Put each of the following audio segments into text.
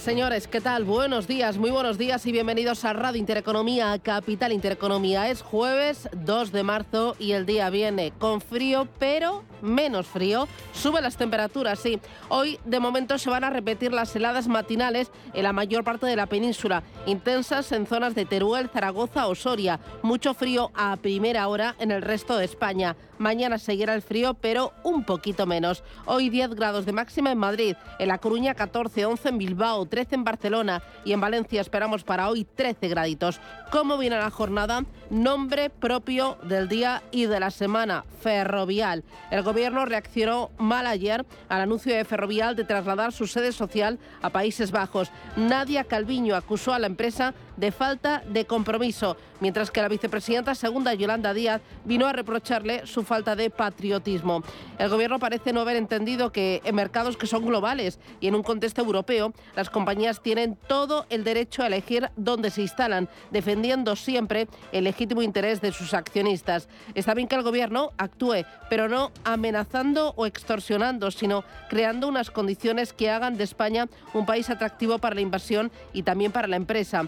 Señores, ¿qué tal? Buenos días, muy buenos días y bienvenidos a Radio Intereconomía, Capital Intereconomía. Es jueves 2 de marzo y el día viene con frío, pero menos frío. Sube las temperaturas, sí. Hoy, de momento, se van a repetir las heladas matinales en la mayor parte de la península, intensas en zonas de Teruel, Zaragoza o Soria. Mucho frío a primera hora en el resto de España. Mañana seguirá el frío, pero un poquito menos. Hoy 10 grados de máxima en Madrid, en La Coruña 14, 11 en Bilbao, 13 en Barcelona y en Valencia esperamos para hoy 13 graditos. ¿Cómo viene la jornada? Nombre propio del día y de la semana, Ferrovial. Gobierno reaccionó mal ayer al anuncio de Ferrovial de trasladar su sede social a Países Bajos. Nadia Calviño acusó a la empresa de falta de compromiso, mientras que la vicepresidenta segunda, Yolanda Díaz, vino a reprocharle su falta de patriotismo. El gobierno parece no haber entendido que en mercados que son globales y en un contexto europeo, las compañías tienen todo el derecho a elegir dónde se instalan, defendiendo siempre el legítimo interés de sus accionistas. Está bien que el gobierno actúe, pero no amenazando o extorsionando, sino creando unas condiciones que hagan de España un país atractivo para la inversión y también para la empresa.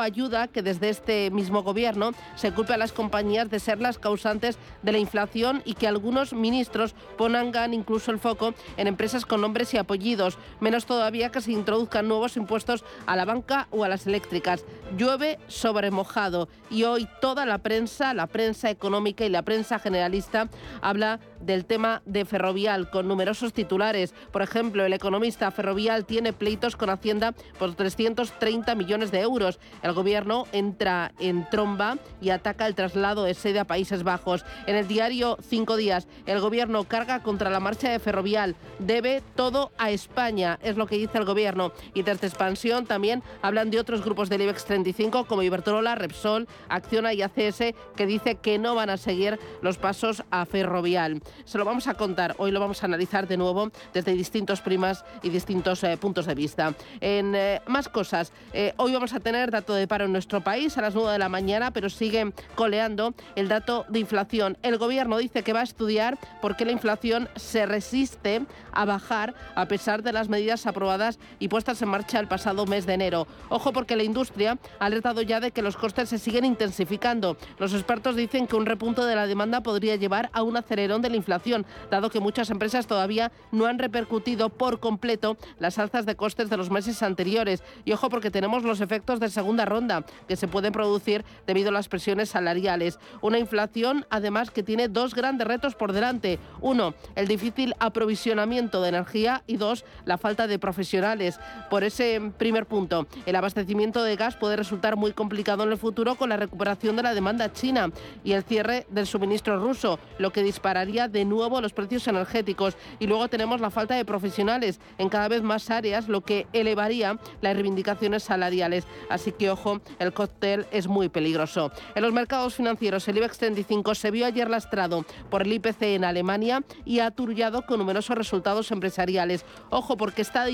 Ayuda que desde este mismo gobierno se culpe a las compañías de ser las causantes de la inflación y que algunos ministros pongan incluso el foco en empresas con nombres y apellidos, menos todavía que se introduzcan nuevos impuestos a la banca o a las eléctricas. Llueve sobre mojado y hoy toda la prensa, la prensa económica y la prensa generalista habla del tema de Ferrovial con numerosos titulares. Por ejemplo, el economista Ferrovial tiene pleitos con Hacienda por 330 millones de euros. El gobierno entra en tromba y ataca el traslado de sede a Países Bajos. En el diario Cinco Días, el gobierno carga contra la marcha de Ferrovial. Debe todo a España, es lo que dice el gobierno. Y desde expansión también hablan de otros grupos del IBEX 35 como Iberdrola, Repsol, Acciona y ACS que dice que no van a seguir los pasos a Ferrovial. Se lo vamos a contar, hoy lo vamos a analizar de nuevo desde distintos primas y distintos eh, puntos de vista. En eh, más cosas, eh, hoy vamos a tener dato de paro en nuestro país a las 9 de la mañana, pero sigue coleando el dato de inflación. El gobierno dice que va a estudiar por qué la inflación se resiste a bajar a pesar de las medidas aprobadas y puestas en marcha el pasado mes de enero. Ojo porque la industria ha alertado ya de que los costes se siguen intensificando. Los expertos dicen que un repunto de la demanda podría llevar a un acelerón de la inflación, dado que muchas empresas todavía no han repercutido por completo las alzas de costes de los meses anteriores. Y ojo porque tenemos los efectos de segunda ronda que se pueden producir debido a las presiones salariales. Una inflación además que tiene dos grandes retos por delante. Uno, el difícil aprovisionamiento de energía y dos, la falta de profesionales. Por ese primer punto, el abastecimiento de gas puede resultar muy complicado en el futuro con la recuperación de la demanda china y el cierre del suministro ruso, lo que dispararía de nuevo los precios energéticos. Y luego tenemos la falta de profesionales en cada vez más áreas, lo que elevaría las reivindicaciones salariales. Así que ojo, el cóctel es muy peligroso. En los mercados financieros, el IBEX 35 se vio ayer lastrado por el IPC en Alemania y aturullado con numerosos resultados empresariales. Ojo, porque está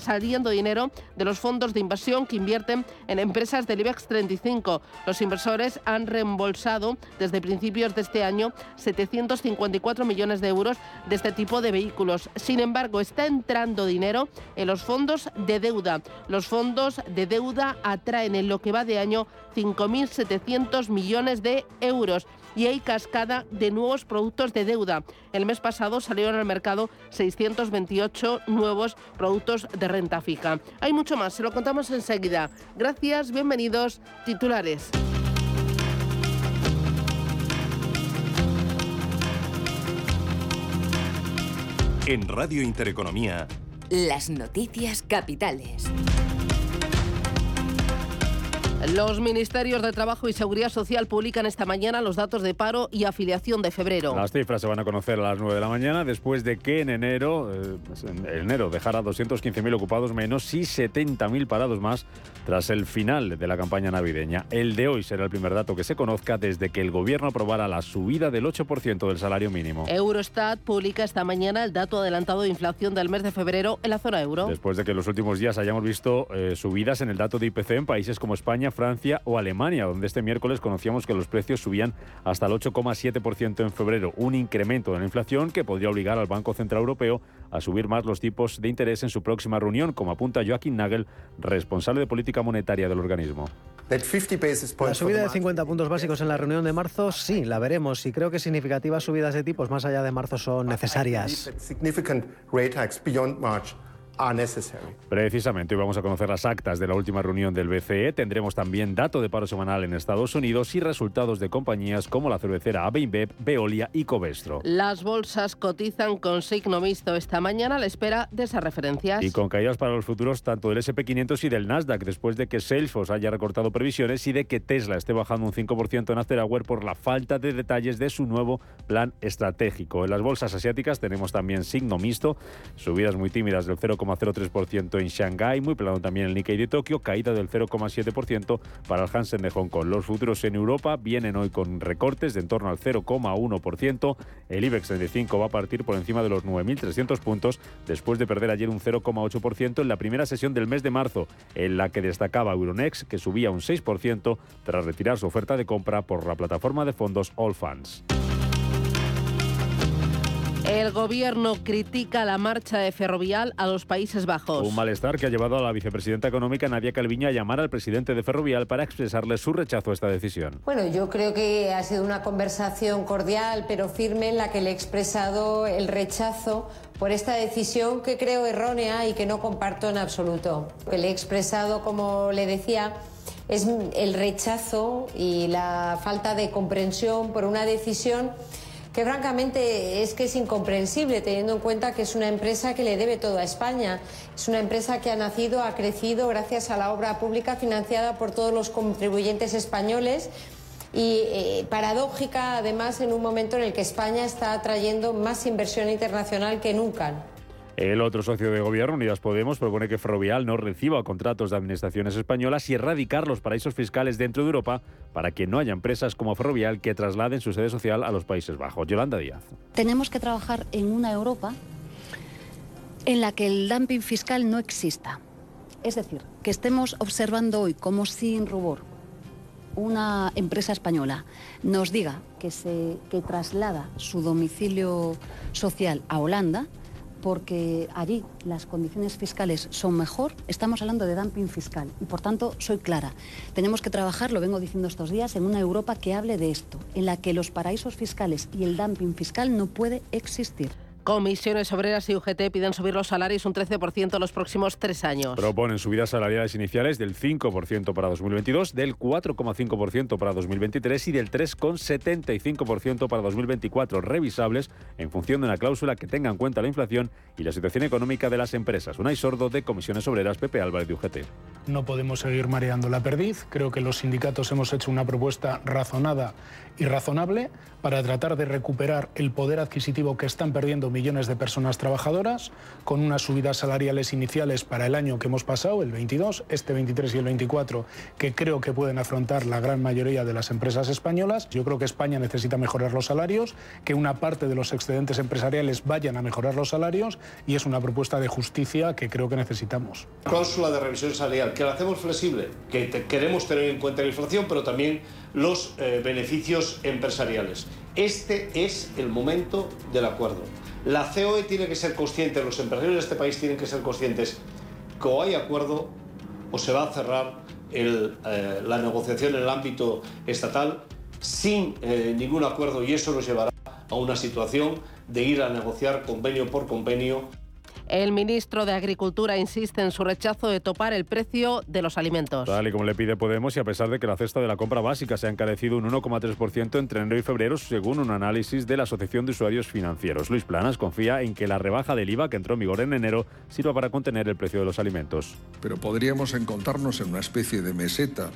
saliendo dinero de los fondos de inversión que invierten en empresas del IBEX 35. Los inversores han reembolsado desde principios de este año 754 millones de euros de este tipo de vehículos. Sin embargo, está entrando dinero en los fondos de deuda. Los fondos de deuda atraen en lo que va de año 5.700 millones de euros y hay cascada de nuevos productos de deuda. El mes pasado salieron al mercado 628 nuevos productos de renta fija. Hay mucho más, se lo contamos enseguida. Gracias, bienvenidos, titulares. En Radio Intereconomía. Las noticias capitales. Los ministerios de Trabajo y Seguridad Social publican esta mañana los datos de paro y afiliación de febrero. Las cifras se van a conocer a las 9 de la mañana después de que en enero, eh, pues en enero dejara 215.000 ocupados menos y 70.000 parados más tras el final de la campaña navideña. El de hoy será el primer dato que se conozca desde que el gobierno aprobara la subida del 8% del salario mínimo. Eurostat publica esta mañana el dato adelantado de inflación del mes de febrero en la zona euro. Después de que en los últimos días hayamos visto eh, subidas en el dato de IPC en países como España, Francia o Alemania, donde este miércoles conocíamos que los precios subían hasta el 8,7% en febrero, un incremento de la inflación que podría obligar al Banco Central Europeo a subir más los tipos de interés en su próxima reunión, como apunta Joaquín Nagel, responsable de política monetaria del organismo. La subida de 50 puntos básicos en la reunión de marzo, sí, la veremos y creo que significativas subidas de tipos más allá de marzo son necesarias. Precisamente hoy vamos a conocer las actas de la última reunión del BCE. Tendremos también dato de paro semanal en Estados Unidos y resultados de compañías como la cervecera AB Veolia y Covestro. Las bolsas cotizan con signo mixto esta mañana a la espera de esas referencias. Y con caídas para los futuros tanto del SP500 y del Nasdaq después de que Salesforce haya recortado previsiones y de que Tesla esté bajando un 5% en After Hour por la falta de detalles de su nuevo plan estratégico. En las bolsas asiáticas tenemos también signo mixto, subidas muy tímidas del 0, 0,03% en Shanghái, muy plano también el Nikkei de Tokio, caída del 0,7% para el Hansen de Hong Kong. Los futuros en Europa vienen hoy con recortes de en torno al 0,1%. El IBEX 35 va a partir por encima de los 9.300 puntos después de perder ayer un 0,8% en la primera sesión del mes de marzo, en la que destacaba Euronext, que subía un 6% tras retirar su oferta de compra por la plataforma de fondos All Funds. El gobierno critica la marcha de Ferrovial a los Países Bajos. Un malestar que ha llevado a la vicepresidenta económica Nadia Calviño a llamar al presidente de Ferrovial para expresarle su rechazo a esta decisión. Bueno, yo creo que ha sido una conversación cordial pero firme en la que le he expresado el rechazo por esta decisión que creo errónea y que no comparto en absoluto. Lo que le he expresado, como le decía, es el rechazo y la falta de comprensión por una decisión que francamente es que es incomprensible teniendo en cuenta que es una empresa que le debe todo a España. Es una empresa que ha nacido, ha crecido gracias a la obra pública financiada por todos los contribuyentes españoles y eh, paradójica además en un momento en el que España está atrayendo más inversión internacional que nunca. El otro socio de gobierno, Unidas Podemos, propone que Ferrovial no reciba contratos de administraciones españolas y erradicar los paraísos fiscales dentro de Europa para que no haya empresas como Ferrovial que trasladen su sede social a los Países Bajos. Yolanda Díaz. Tenemos que trabajar en una Europa en la que el dumping fiscal no exista. Es decir, que estemos observando hoy como sin rubor una empresa española nos diga que, se, que traslada su domicilio social a Holanda, porque allí las condiciones fiscales son mejor, estamos hablando de dumping fiscal y por tanto soy clara. Tenemos que trabajar, lo vengo diciendo estos días, en una Europa que hable de esto, en la que los paraísos fiscales y el dumping fiscal no puede existir. Comisiones Obreras y UGT piden subir los salarios un 13% en los próximos tres años. Proponen subidas salariales iniciales del 5% para 2022, del 4,5% para 2023 y del 3,75% para 2024, revisables en función de una cláusula que tenga en cuenta la inflación y la situación económica de las empresas. Unai Sordo de Comisiones Obreras, Pepe Álvarez de UGT. No podemos seguir mareando la perdiz. Creo que los sindicatos hemos hecho una propuesta razonada y razonable para tratar de recuperar el poder adquisitivo que están perdiendo millones de personas trabajadoras, con unas subidas salariales iniciales para el año que hemos pasado, el 22, este 23 y el 24, que creo que pueden afrontar la gran mayoría de las empresas españolas. Yo creo que España necesita mejorar los salarios, que una parte de los excedentes empresariales vayan a mejorar los salarios y es una propuesta de justicia que creo que necesitamos. Cláusula de revisión salarial, que la hacemos flexible, que queremos tener en cuenta la inflación, pero también los eh, beneficios empresariales. Este es el momento del acuerdo. La COE tiene que ser consciente, los empresarios de este país tienen que ser conscientes que o hay acuerdo o se va a cerrar eh, la negociación en el ámbito estatal sin eh, ningún acuerdo y eso nos llevará a una situación de ir a negociar convenio por convenio el ministro de Agricultura insiste en su rechazo de topar el precio de los alimentos. Tal y como le pide Podemos, y a pesar de que la cesta de la compra básica se ha encarecido un 1,3% entre enero y febrero, según un análisis de la Asociación de Usuarios Financieros. Luis Planas confía en que la rebaja del IVA que entró en vigor en enero sirva para contener el precio de los alimentos. Pero podríamos encontrarnos en una especie de meseta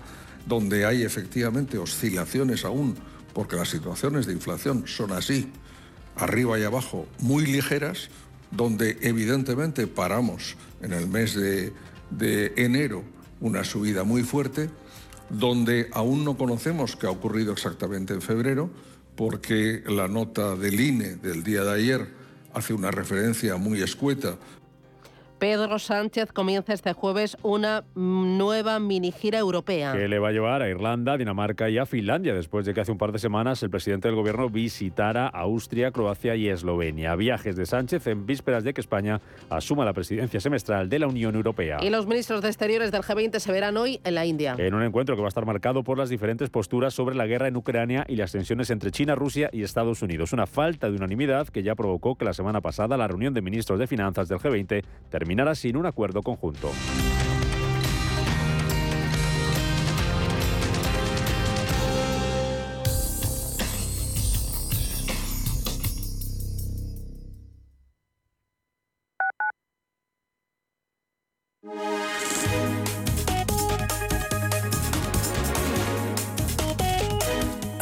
donde hay efectivamente oscilaciones aún, porque las situaciones de inflación son así, arriba y abajo, muy ligeras donde evidentemente paramos en el mes de, enero una subida muy fuerte, donde aún no conocemos qué ha ocurrido exactamente en febrero, porque la nota del INE del día de ayer hace una referencia muy escueta Pedro Sánchez comienza este jueves una nueva mini gira europea. Que le va a llevar a Irlanda, Dinamarca y a Finlandia, después de que hace un par de semanas el presidente del gobierno visitara Austria, Croacia y Eslovenia. Viajes de Sánchez en vísperas de que España asuma la presidencia semestral de la Unión Europea. Y los ministros de Exteriores del G20 se verán hoy en la India. En un encuentro que va a estar marcado por las diferentes posturas sobre la guerra en Ucrania y las tensiones entre China, Rusia y Estados Unidos. Una falta de unanimidad que ya provocó que la semana pasada la reunión de ministros de Finanzas del G20 terminara sin un acuerdo conjunto.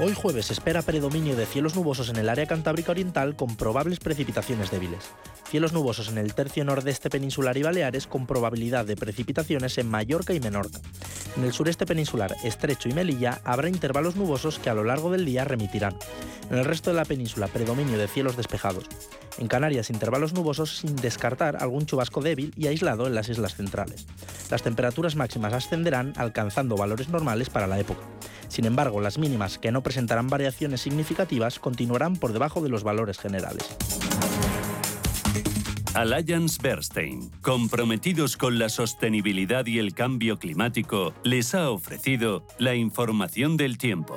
Hoy jueves se espera predominio de cielos nubosos en el área cantábrica oriental con probables precipitaciones débiles. Cielos nubosos en el tercio nordeste peninsular y Baleares con probabilidad de precipitaciones en Mallorca y Menorca. En el sureste peninsular, Estrecho y Melilla habrá intervalos nubosos que a lo largo del día remitirán. En el resto de la península, predominio de cielos despejados. En Canarias, intervalos nubosos sin descartar algún chubasco débil y aislado en las islas centrales. Las temperaturas máximas ascenderán alcanzando valores normales para la época. Sin embargo, las mínimas, que no presentarán variaciones significativas, continuarán por debajo de los valores generales. Alliance Bernstein, comprometidos con la sostenibilidad y el cambio climático, les ha ofrecido la información del tiempo.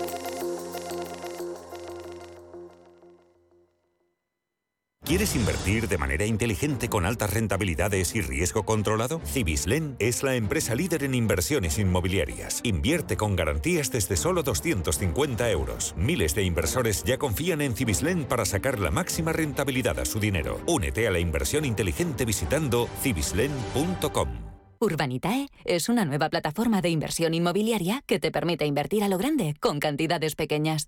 ¿Quieres invertir de manera inteligente con altas rentabilidades y riesgo controlado? Cibislen es la empresa líder en inversiones inmobiliarias. Invierte con garantías desde solo 250 euros. Miles de inversores ya confían en Cibislen para sacar la máxima rentabilidad a su dinero. Únete a la inversión inteligente visitando cibislen.com. Urbanitae es una nueva plataforma de inversión inmobiliaria que te permite invertir a lo grande con cantidades pequeñas.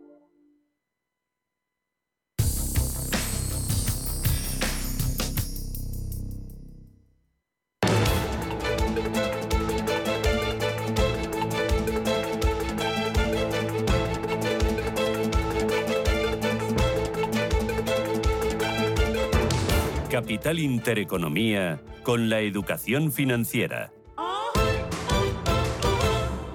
Capital Intereconomía con la educación financiera.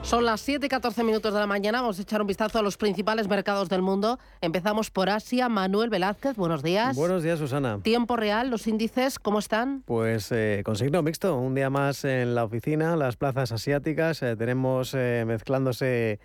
Son las 7 y 14 minutos de la mañana. Vamos a echar un vistazo a los principales mercados del mundo. Empezamos por Asia. Manuel Velázquez, buenos días. Buenos días, Susana. Tiempo real, los índices, ¿cómo están? Pues eh, con signo mixto. Un día más en la oficina, las plazas asiáticas. Eh, tenemos eh, mezclándose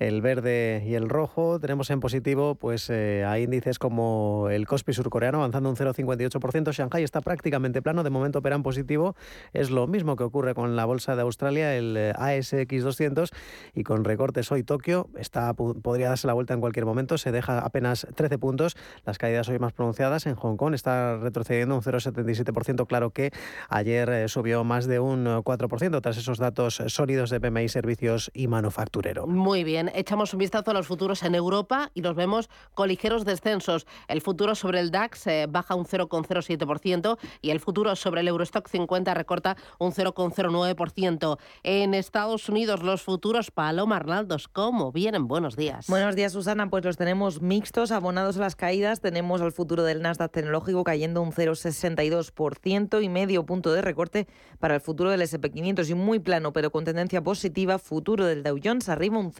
el verde y el rojo. Tenemos en positivo pues eh, a índices como el Kospi surcoreano avanzando un 0,58%. Shanghai está prácticamente plano, de momento opera en positivo. Es lo mismo que ocurre con la bolsa de Australia, el eh, ASX 200, y con recortes hoy Tokio está, podría darse la vuelta en cualquier momento. Se deja apenas 13 puntos. Las caídas hoy más pronunciadas en Hong Kong está retrocediendo un 0,77%. Claro que ayer eh, subió más de un 4% tras esos datos sólidos de PMI, servicios y manufacturero. Muy bien, echamos un vistazo a los futuros en Europa y los vemos con ligeros descensos. El futuro sobre el DAX eh, baja un 0,07% y el futuro sobre el Eurostock 50 recorta un 0,09%. En Estados Unidos los futuros Paloma Arnaldos, ¿cómo vienen? Buenos días. Buenos días, Susana. Pues los tenemos mixtos, abonados a las caídas. Tenemos al futuro del Nasdaq tecnológico cayendo un 0,62% y medio punto de recorte para el futuro del SP500 y muy plano, pero con tendencia positiva, futuro del Dow Jones arriba un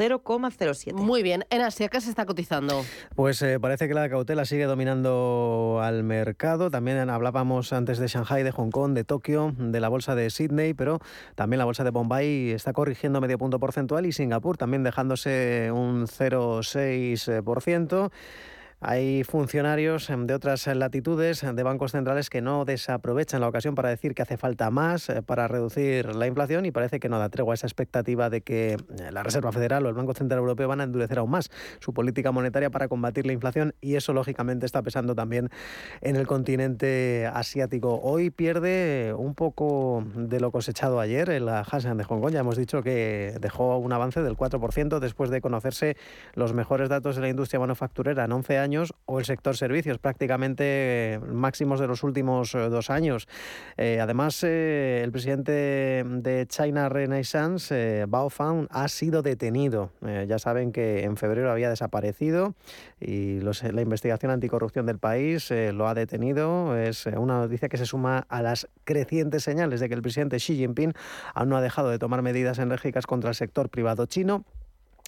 0,07. Muy bien. En Asia, ¿qué se está cotizando? Pues eh, parece que la cautela sigue dominando al mercado. También hablábamos antes de Shanghai, de Hong Kong, de Tokio, de la bolsa de Sydney, pero también la bolsa de Bombay está corrigiendo medio punto porcentual y Singapur también dejándose un 0,6%. Hay funcionarios em, de otras latitudes de bancos centrales que no desaprovechan la ocasión para decir que hace falta más eh, para reducir la inflación y parece que no da tregua esa expectativa de que eh, la Reserva Federal o el Banco Central Europeo van a endurecer aún más su política monetaria para combatir la inflación y eso lógicamente está pesando también en el continente asiático. Hoy pierde un poco de lo cosechado ayer en la Hansen de Hong Kong. Ya hemos dicho que dejó un avance del 4% después de conocerse los mejores datos de la industria manufacturera en 11 años o el sector servicios, prácticamente eh, máximos de los últimos eh, dos años. Eh, además, el presidente de China Renaissance, Bao Fan, ha sido detenido. ya saben que en febrero había desaparecido y la investigación anticorrupción del país lo ha detenido. Es una noticia que se suma a las crecientes señales de que el presidente Xi Jinping aún no ha dejado de tomar medidas enérgicas contra el sector privado chino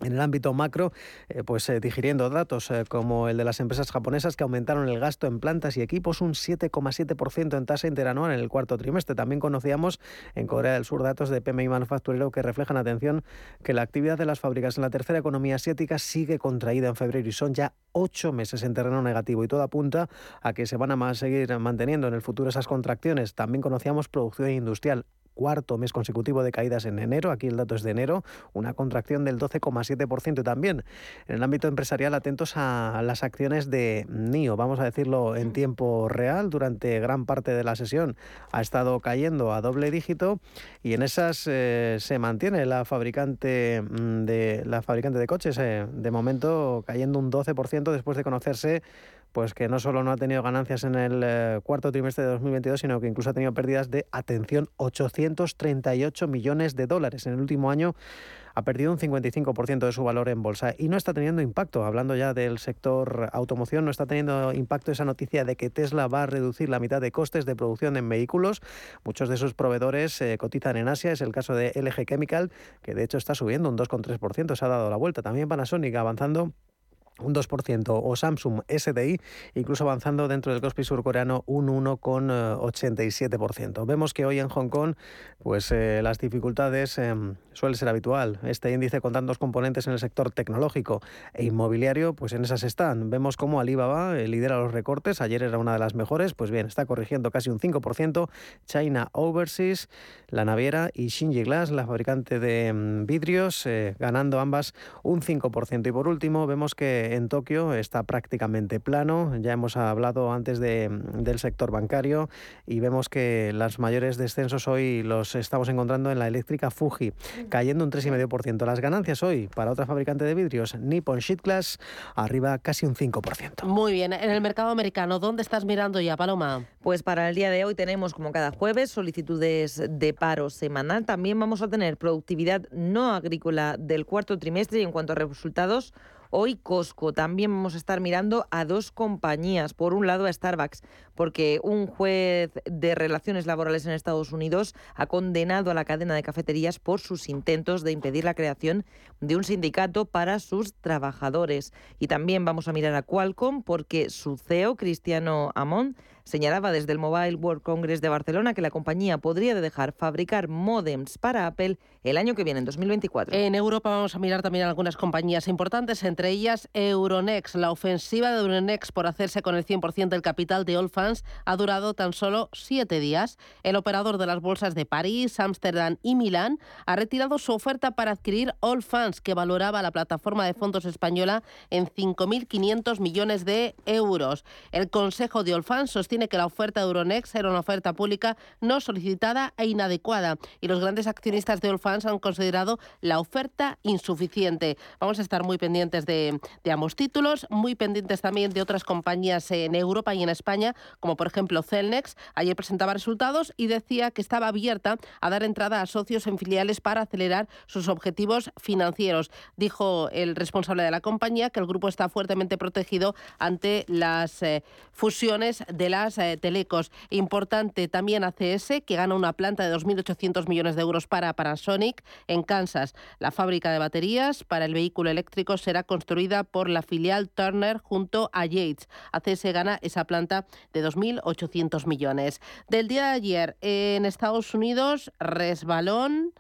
en el ámbito macro, eh, pues eh, digiriendo datos eh, como el de las empresas japonesas que aumentaron el gasto en plantas y equipos un 7,7% en tasa interanual en el cuarto trimestre. También conocíamos en Corea del Sur datos de PMI manufacturero que reflejan, atención, que la actividad de las fábricas en la tercera economía asiática sigue contraída en febrero y son ya ocho meses en terreno negativo y todo apunta a que se van a seguir manteniendo en el futuro esas contracciones. También conocíamos producción industrial cuarto mes consecutivo de caídas en enero. Aquí el dato es de enero, una contracción del 12,7% también. En el ámbito empresarial, atentos a las acciones de NIO, vamos a decirlo en tiempo real. Durante gran parte de la sesión ha estado cayendo a doble dígito y en esas eh, se mantiene la fabricante mm, de la fabricante de coches, eh, de momento cayendo un 12% después de conocerse pues que no solo no ha tenido ganancias en el eh, cuarto trimestre de 2022, sino que incluso ha tenido pérdidas de, atención, 838 millones de dólares. En el último año ha perdido un 55% de su valor en bolsa y no está teniendo impacto, hablando ya del sector automoción, no está teniendo impacto esa noticia de que Tesla va a reducir la mitad de costes de producción en vehículos. Muchos de sus proveedores eh, cotizan en Asia, es el caso de LG Chemical, que de hecho está subiendo un 2,3%, se ha dado la vuelta. También Panasonic avanzando un 2%, o Samsung SDI, incluso avanzando dentro del Kospi surcoreano un 1,87%. Vemos que hoy en Hong Kong, pues eh, las dificultades eh, suele ser habitual. Este índice con tantos componentes en el sector tecnológico e inmobiliario, pues en esas están. Vemos cómo Alibaba eh, lidera los recortes, ayer era una de las mejores, pues bien, está corrigiendo casi un 5%. China Overseas, la naviera y Shinji Glass, la fabricante de mm, vidrios, ganando ambas un 5%. Y por último, vemos que en Tokio está prácticamente plano. Ya hemos hablado antes del sector bancario y vemos que los mayores descensos hoy los estamos encontrando en la eléctrica Fuji, cayendo un 3,5%. Las ganancias hoy para otra fabricante de vidrios, Nippon Sheet Glass, arriba casi un 5%. Muy bien, en el mercado americano, ¿dónde estás mirando ya, Paloma? Pues para el día de hoy tenemos, como cada jueves, solicitudes de paro semanal. También vamos a tener productividad no agrícola del cuarto trimestre y en cuanto a resultados, Hoy Costco también vamos a estar mirando a dos compañías. Por un lado a Starbucks, porque un juez de relaciones laborales en Estados Unidos ha condenado a la cadena de cafeterías por sus intentos de impedir la creación de un sindicato para sus trabajadores. Y también vamos a mirar a Qualcomm porque su CEO, Cristiano Amon, señalaba desde el Mobile World Congress de Barcelona que la compañía podría dejar fabricar modems para Apple el año que viene, en 2024. En Europa vamos a mirar también algunas compañías importantes, entre ellas Euronext. La ofensiva de Euronext por hacerse con el 100% del capital de Allfans ha durado tan solo siete días. El operador de las bolsas de París, Ámsterdam y Milán ha retirado su oferta para adquirir Allfans, que valoraba la plataforma de fondos española en 5.500 millones de euros. El Consejo de Allfans sostiene que la oferta de Euronext era una oferta pública no solicitada e inadecuada y los grandes accionistas de Allfans han considerado la oferta insuficiente. Vamos a estar muy pendientes de, de ambos títulos, muy pendientes también de otras compañías en Europa y en España, como por ejemplo Celnex. Ayer presentaba resultados y decía que estaba abierta a dar entrada a socios en filiales para acelerar sus objetivos financieros. Dijo el responsable de la compañía que el grupo está fuertemente protegido ante las eh, fusiones de eh, telecos. Importante también ACS, que gana una planta de 2.800 millones de euros para Panasonic en Kansas. La fábrica de baterías para el vehículo eléctrico será construida por la filial Turner junto a Yates. ACS gana esa planta de 2.800 millones. Del día de ayer en Estados Unidos, resbalón.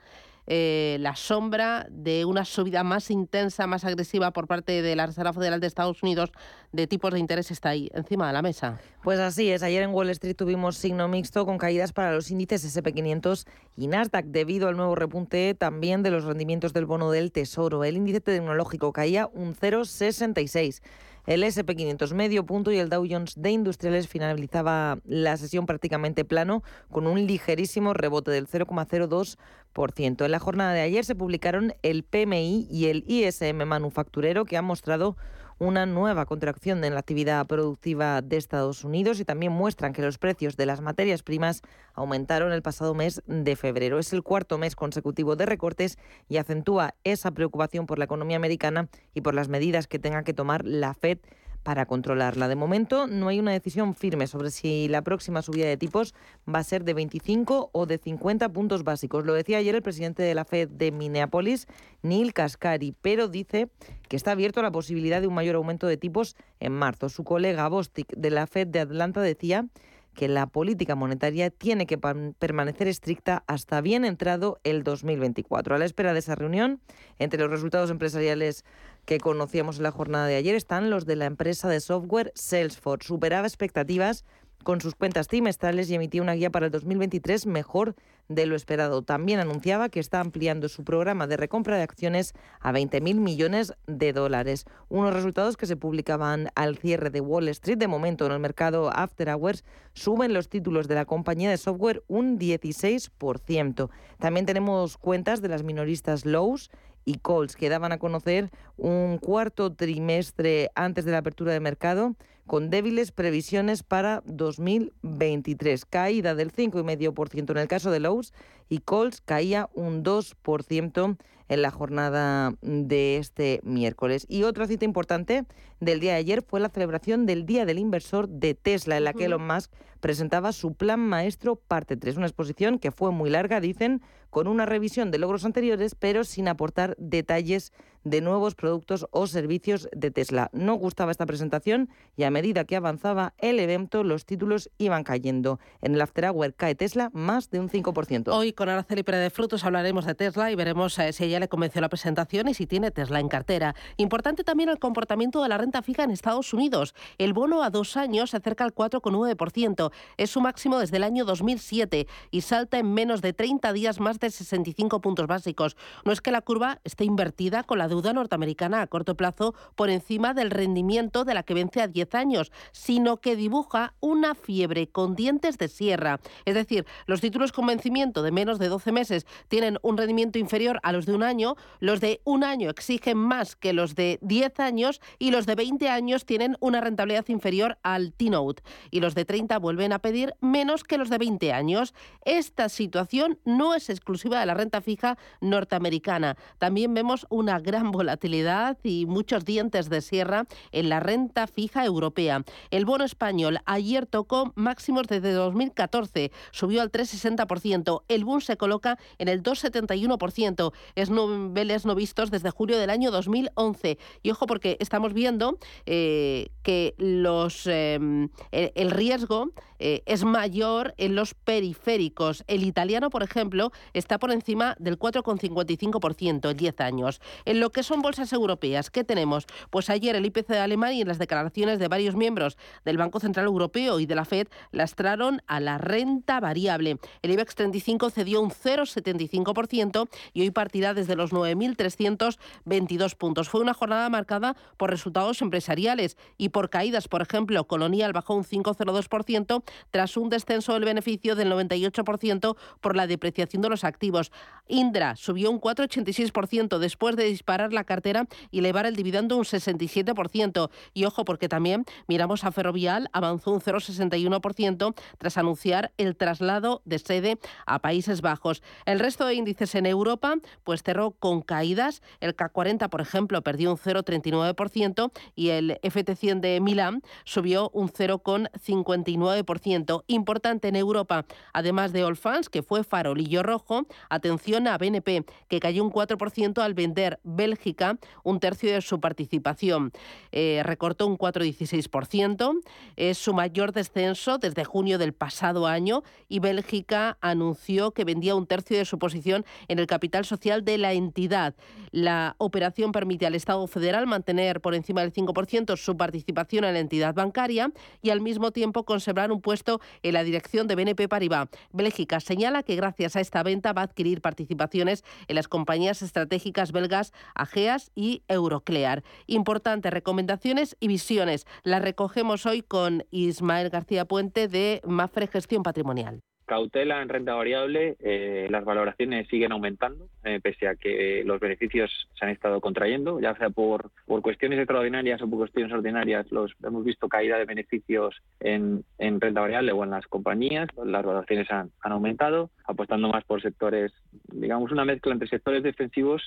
Eh, la sombra de una subida más intensa, más agresiva por parte de la Reserva Federal de Estados Unidos de tipos de interés está ahí, encima de la mesa. Pues así es. Ayer en Wall Street tuvimos signo mixto con caídas para los índices SP500 y Nasdaq debido al nuevo repunte también de los rendimientos del bono del Tesoro. El índice tecnológico caía un 0,66. El SP500 medio punto y el Dow Jones de Industriales finalizaba la sesión prácticamente plano con un ligerísimo rebote del 0,02%. En la jornada de ayer se publicaron el PMI y el ISM manufacturero que han mostrado una nueva contracción en la actividad productiva de Estados Unidos y también muestran que los precios de las materias primas aumentaron el pasado mes de febrero. Es el cuarto mes consecutivo de recortes y acentúa esa preocupación por la economía americana y por las medidas que tenga que tomar la Fed para controlarla. De momento no hay una decisión firme sobre si la próxima subida de tipos va a ser de 25 o de 50 puntos básicos. Lo decía ayer el presidente de la Fed de Minneapolis, Neil Kaskari, pero dice que está abierto a la posibilidad de un mayor aumento de tipos en marzo. Su colega Bostic de la Fed de Atlanta decía que la política monetaria tiene que permanecer estricta hasta bien entrado el 2024. A la espera de esa reunión, entre los resultados empresariales que conocíamos en la jornada de ayer están los de la empresa de software Salesforce. Superaba expectativas con sus cuentas trimestrales y emitía una guía para el 2023 mejor de lo esperado. También anunciaba que está ampliando su programa de recompra de acciones a 20.000 millones de dólares. Unos resultados que se publicaban al cierre de Wall Street. De momento, en el mercado After Hours suben los títulos de la compañía de software un 16%. También tenemos cuentas de las minoristas Lowe's y Coles, que daban a conocer un cuarto trimestre antes de la apertura de mercado con débiles previsiones para 2023. Caída del 5,5% en el caso de Lowe's y Coles caía un 2% en la jornada de este miércoles. Y otra cita importante del día de ayer fue la celebración del Día del Inversor de Tesla, en la que Elon Musk presentaba su plan maestro parte 3, una exposición que fue muy larga, dicen, con una revisión de logros anteriores, pero sin aportar detalles de nuevos productos o servicios de Tesla. No gustaba esta presentación y a medida que avanzaba el evento, los títulos iban cayendo. En el After Hour cae Tesla más de un 5%. Hoy con Araceli Pérez de Frutos hablaremos de Tesla y veremos eh, si ella le convenció la presentación y si tiene Tesla en cartera. Importante también el comportamiento de la renta fija en Estados Unidos. El bono a dos años se acerca al 4,9%. Es su máximo desde el año 2007 y salta en menos de 30 días más de 65 puntos básicos. No es que la curva esté invertida con la deuda norteamericana a corto plazo por encima del rendimiento de la que vence a 10 años, sino que dibuja una fiebre con dientes de sierra. Es decir, los títulos con vencimiento de menos de 12 meses tienen un rendimiento inferior a los de un año, los de un año exigen más que los de 10 años y los de 20 años tienen una rentabilidad inferior al T-Note y los de 30 vuelven a pedir menos que los de 20 años. Esta situación no es exclusiva de la renta fija norteamericana. También vemos una gran volatilidad y muchos dientes de sierra en la renta fija europea. El bono español ayer tocó máximos desde 2014, subió al 3,60%. El se coloca en el 2,71%. Es niveles no vistos desde julio del año 2011. Y ojo, porque estamos viendo eh, que los, em, el, riesgo eh, es mayor en los periféricos. El italiano, por ejemplo, está por encima del 4,55% en 10 años. En lo que son bolsas europeas, ¿qué tenemos? Pues ayer el IPC de Alemania y en las declaraciones de varios miembros del Banco Central Europeo y de la Fed lastraron a la renta variable. El IBEX 35 cedió un 0,75% y hoy partirá desde los 9.322 puntos. Fue una jornada marcada por resultados empresariales y por caídas. Por ejemplo, Colonial bajó un 5,02% tras un descenso del beneficio del 98% por la depreciación de los activos. Indra subió un 4,86% después de disparar la cartera y elevar el dividendo un 67%. Y ojo, porque también miramos a Ferrovial, avanzó un 0,61% tras anunciar el traslado de sede a Países Bajos. El resto de índices en Europa pues cerró con caídas. El K40, por ejemplo, perdió un 0,39% y el FT100 de Milán subió un 0,59%. Importante en Europa, además de Allfans, que fue farolillo rojo, atención a BNP, que cayó un 4% al vender Bélgica un tercio de su participación. Eh, recortó un 4,16%. Es su mayor descenso desde junio del pasado año y Bélgica anunció que vendía un tercio de su posición en el capital social de la entidad. La operación permite al Estado federal mantener por encima del 5% su participación en la entidad bancaria y al mismo tiempo conservar un puesto en la dirección de BNP Paribas. Bélgica señala que gracias a esta venta va a adquirir participaciones en las compañías estratégicas belgas Ageas y Euroclear. Importantes recomendaciones y visiones. Las recogemos hoy con Ismael García Puente de Mafre Gestión Patrimonial cautela en renta variable, eh, las valoraciones siguen aumentando, eh, pese a que los beneficios se han estado contrayendo, ya sea por, por cuestiones extraordinarias o por cuestiones ordinarias, los hemos visto caída de beneficios en, en renta variable o en las compañías, las valoraciones han, han aumentado, apostando más por sectores, digamos, una mezcla entre sectores defensivos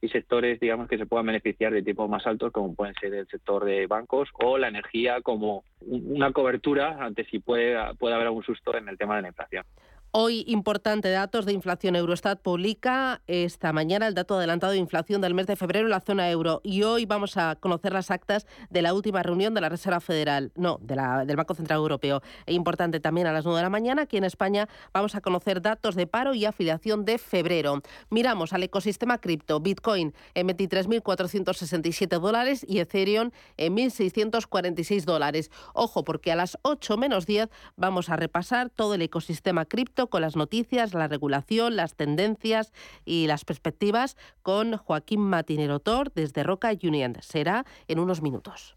y sectores, digamos, que se puedan beneficiar de tipos más altos, como pueden ser el sector de bancos o la energía como una cobertura ante si puede, puede haber algún susto en el tema de la inflación. Hoy, importante datos de inflación. Eurostat publica esta mañana el dato adelantado de inflación del mes de febrero en la zona euro. Y hoy vamos a conocer las actas de la última reunión de la Reserva Federal, no, de la, del Banco Central Europeo. E importante también a las 9 de la mañana, aquí en España vamos a conocer datos de paro y afiliación de febrero. Miramos al ecosistema cripto. Bitcoin en 23.467 dólares y Ethereum en 1.646 dólares. Ojo, porque a las 8 menos 10 vamos a repasar todo el ecosistema cripto con las noticias, la regulación, las tendencias y las perspectivas con Joaquín Matinero Tor desde Roca Union. Será en unos minutos.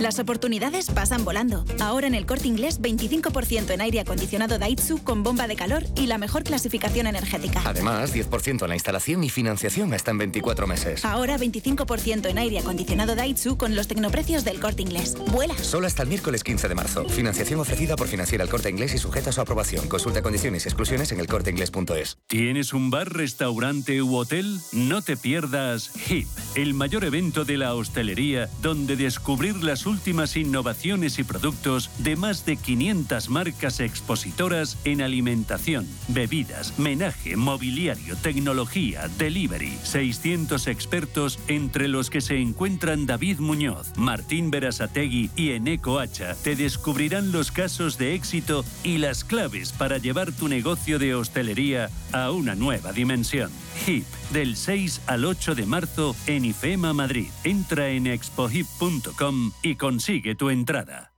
Las oportunidades pasan volando. Ahora en el corte inglés, 25% en aire acondicionado Daitsu con bomba de calor y la mejor clasificación energética. Además, 10% en la instalación y financiación hasta en 24 meses. Ahora 25% en aire acondicionado Daitsu con los tecnoprecios del corte inglés. ¡Vuela! Solo hasta el miércoles 15 de marzo. Financiación ofrecida por Financiera el corte inglés y sujeta a su aprobación. Consulta condiciones y exclusiones en elcorteinglés.es. ¿Tienes un bar, restaurante u hotel? No te pierdas HIP, el mayor evento de la hostelería donde descubrir las últimas innovaciones y productos de más de 500 marcas expositoras en alimentación, bebidas, menaje, mobiliario, tecnología, delivery. 600 expertos entre los que se encuentran David Muñoz, Martín Berasategui y Eneco Hacha te descubrirán los casos de éxito y las claves para llevar tu negocio de hostelería a una nueva dimensión. HIP, del 6 al 8 de marzo en IFEMA Madrid. Entra en expohip.com y consigue tu entrada.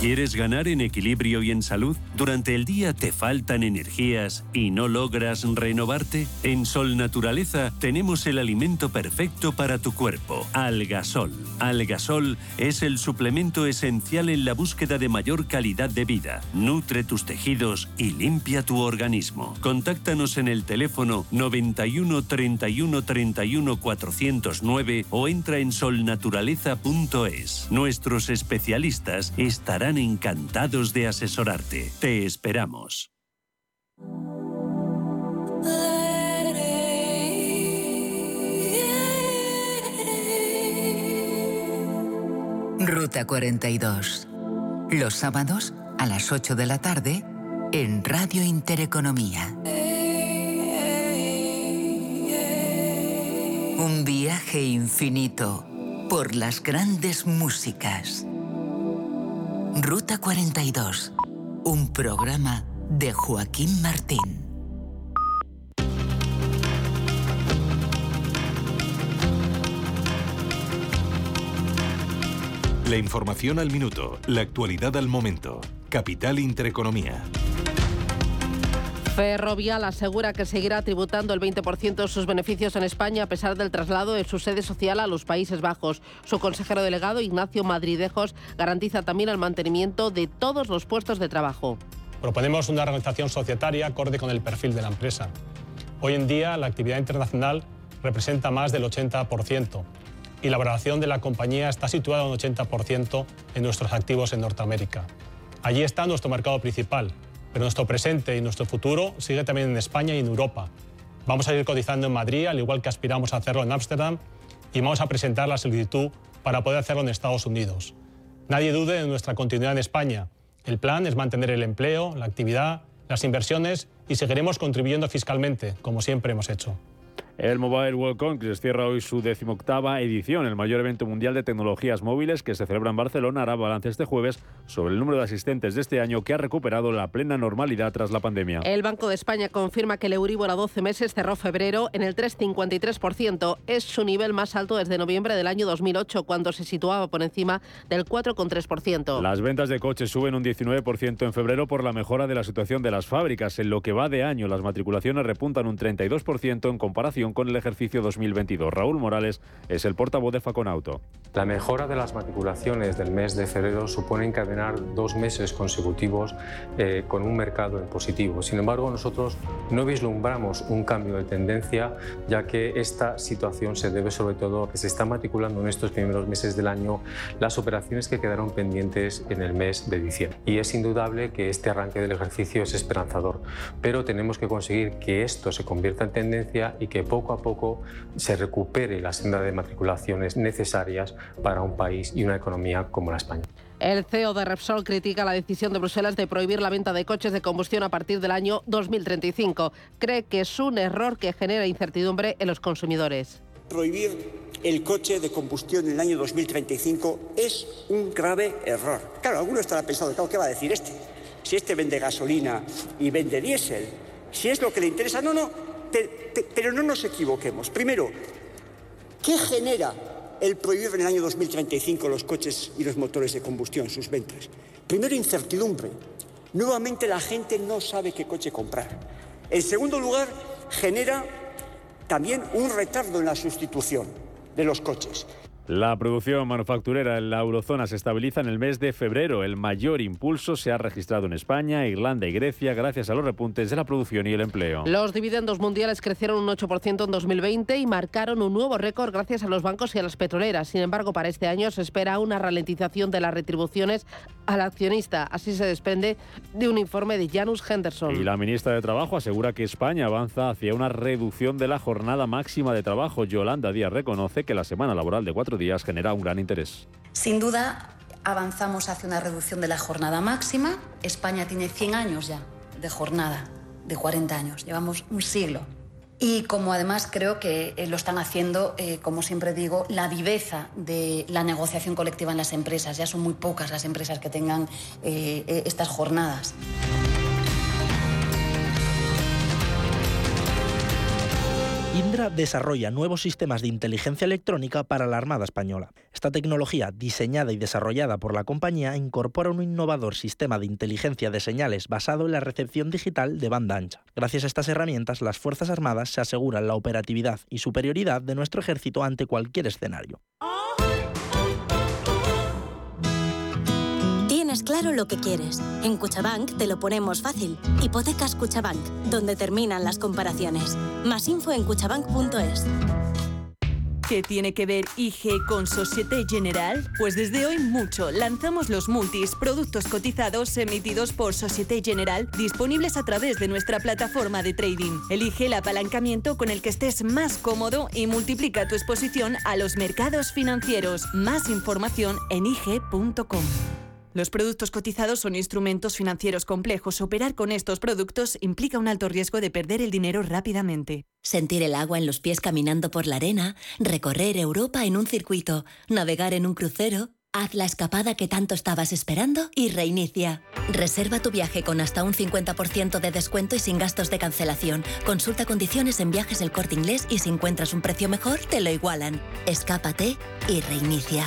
¿Quieres ganar en equilibrio y en salud? ¿Durante el día te faltan energías y no logras renovarte? En Sol Naturaleza tenemos el alimento perfecto para tu cuerpo, Algasol. Algasol es el suplemento esencial en la búsqueda de mayor calidad de vida. Nutre tus tejidos y limpia tu organismo. Contáctanos en el teléfono 91 31 31 409 o entra en solnaturaleza.es. Nuestros especialistas estarán encantados de asesorarte. Te esperamos. Ruta 42. Los sábados a las 8 de la tarde en Radio Intereconomía. Un viaje infinito por las grandes músicas. Ruta 42. Un programa de Joaquín Martín. La información al minuto, la actualidad al momento. Capital Intereconomía. Ferrovial asegura que seguirá tributando el 20% de sus beneficios en España a pesar del traslado de su sede social a los Países Bajos. Su consejero delegado, Ignacio Madridejos, garantiza también el mantenimiento de todos los puestos de trabajo. Proponemos una organización societaria acorde con el perfil de la empresa. Hoy en día la actividad internacional representa más del 80% y la valoración de la compañía está situada un 80% en nuestros activos en Norteamérica. Allí está nuestro mercado principal, pero nuestro presente y nuestro futuro sigue también en España y en Europa. Vamos a ir cotizando en Madrid, al igual que aspiramos a hacerlo en Ámsterdam, y vamos a presentar la solicitud para poder hacerlo en Estados Unidos. Nadie dude de nuestra continuidad en España. El plan es mantener el empleo, la actividad, las inversiones y seguiremos contribuyendo fiscalmente, como siempre hemos hecho. El Mobile World Congress cierra hoy su decimoctava edición. El mayor evento mundial de tecnologías móviles que se celebra en Barcelona hará balance este jueves sobre el número de asistentes de este año que ha recuperado la plena normalidad tras la pandemia. El Banco de España confirma que el Euribor a 12 meses cerró febrero en el 3,53%. Es su nivel más alto desde noviembre del año 2008, cuando se situaba por encima del 4,3%. Las ventas de coches suben un 19% en febrero por la mejora de la situación de las fábricas. En lo que va de año, las matriculaciones repuntan un 32% en comparación con el ejercicio 2022. Raúl Morales es el portavoz de Faconauto. La mejora de las matriculaciones del mes de febrero supone encadenar dos meses consecutivos eh, con un mercado en positivo. Sin embargo, nosotros no vislumbramos un cambio de tendencia, ya que esta situación se debe sobre todo a que se están matriculando en estos primeros meses del año las operaciones que quedaron pendientes en el mes de diciembre. Y es indudable que este arranque del ejercicio es esperanzador, pero tenemos que conseguir que esto se convierta en tendencia y que poco a poco se recupere la senda de matriculaciones necesarias para un país y una economía como la España. El CEO de Repsol critica la decisión de Bruselas de prohibir la venta de coches de combustión a partir del año 2035. Cree que es un error que genera incertidumbre en los consumidores. Prohibir el coche de combustión en el año 2035 es un grave error. Claro, alguno estará pensando, claro, ¿qué va a decir este? Si este vende gasolina y vende diésel, si es lo que le interesa, no, no, pero no nos equivoquemos. Primero, ¿qué genera el prohibir en el año 2035 los coches y los motores de combustión, sus ventas? Primero, incertidumbre. Nuevamente la gente no sabe qué coche comprar. En segundo lugar, genera también un retardo en la sustitución de los coches. La producción manufacturera en la eurozona se estabiliza en el mes de febrero. El mayor impulso se ha registrado en España, Irlanda y Grecia gracias a los repuntes de la producción y el empleo. Los dividendos mundiales crecieron un 8% en 2020 y marcaron un nuevo récord gracias a los bancos y a las petroleras. Sin embargo, para este año se espera una ralentización de las retribuciones al accionista. Así se desprende de un informe de Janus Henderson. Y la ministra de Trabajo asegura que España avanza hacia una reducción de la jornada máxima de trabajo. Yolanda Díaz reconoce que la semana laboral de cuatro días genera un gran interés. Sin duda, avanzamos hacia una reducción de la jornada máxima. España tiene 100 años ya de jornada, de 40 años. Llevamos un siglo. Y como además creo que eh, lo están haciendo, eh, como siempre digo, la viveza de la negociación colectiva en las empresas. Ya son muy pocas las empresas que tengan eh, estas jornadas. Indra desarrolla nuevos sistemas de inteligencia electrónica para la Armada Española. Esta tecnología, diseñada y desarrollada por la compañía, incorpora un innovador sistema de inteligencia de señales basado en la recepción digital de banda ancha. Gracias a estas herramientas, las Fuerzas Armadas se aseguran la operatividad y superioridad de nuestro ejército ante cualquier escenario. Tienes claro lo que quieres. En Cuchabank te lo ponemos fácil. Hipotecas Cuchabank, donde terminan las comparaciones. Más info en cuchabank.es. ¿Qué tiene que ver IG con Societe General? Pues desde hoy mucho. Lanzamos los multis, productos cotizados emitidos por Societe General, disponibles a través de nuestra plataforma de trading. Elige el apalancamiento con el que estés más cómodo y multiplica tu exposición a los mercados financieros. Más información en IG.com. Los productos cotizados son instrumentos financieros complejos. Operar con estos productos implica un alto riesgo de perder el dinero rápidamente. Sentir el agua en los pies caminando por la arena, recorrer Europa en un circuito, navegar en un crucero. Haz la escapada que tanto estabas esperando y reinicia. Reserva tu viaje con hasta un 50% de descuento y sin gastos de cancelación. Consulta condiciones en viajes el corte inglés y si encuentras un precio mejor, te lo igualan. Escápate y reinicia.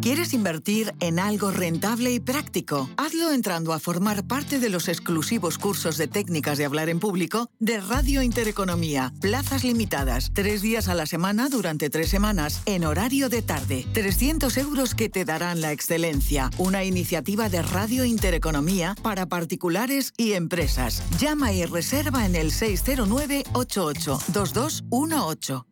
¿Quieres invertir en algo rentable y práctico? Hazlo entrando a formar parte de los exclusivos cursos de técnicas de hablar en público de Radio Intereconomía. Plazas limitadas, tres días a la semana durante tres semanas, en horario de tarde. 300 euros que te darán la excelencia. Una iniciativa de Radio Intereconomía para particulares y empresas. Llama y reserva en el 609 88 2218.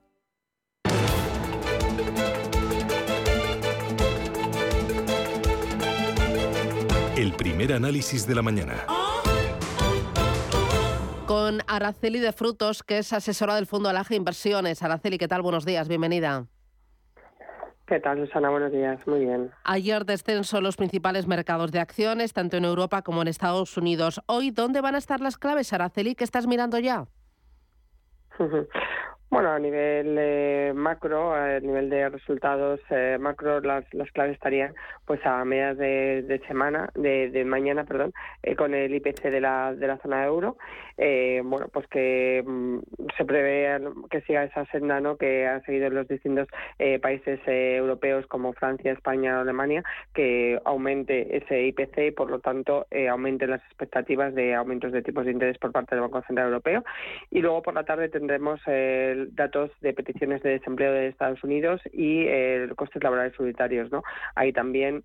El primer análisis de la mañana. Con Araceli de Frutos, que es asesora del Fondo Alaje Inversiones. Araceli, ¿qué tal? Buenos días, bienvenida. ¿Qué tal, Susana? Buenos días, muy bien. Ayer descenso en los principales mercados de acciones, tanto en Europa como en Estados Unidos. Hoy, ¿dónde van a estar las claves, Araceli? ¿Qué estás mirando ya? Bueno, a nivel eh, macro, a nivel de resultados eh, macro, las, las claves estarían pues a medias de, semana, de, de, mañana, perdón, eh, con el IPC de la, de la zona euro. bueno, pues que mm, se prevé que siga esa senda ¿no? que han seguido los distintos países europeos como Francia, España, Alemania, que aumente ese IPC y por lo tanto aumente las expectativas de aumentos de tipos de interés por parte del Banco Central Europeo. Y luego por la tarde tendremos datos de peticiones de desempleo de Estados Unidos y eh, costes laborales unitarios, ¿no? Ahí también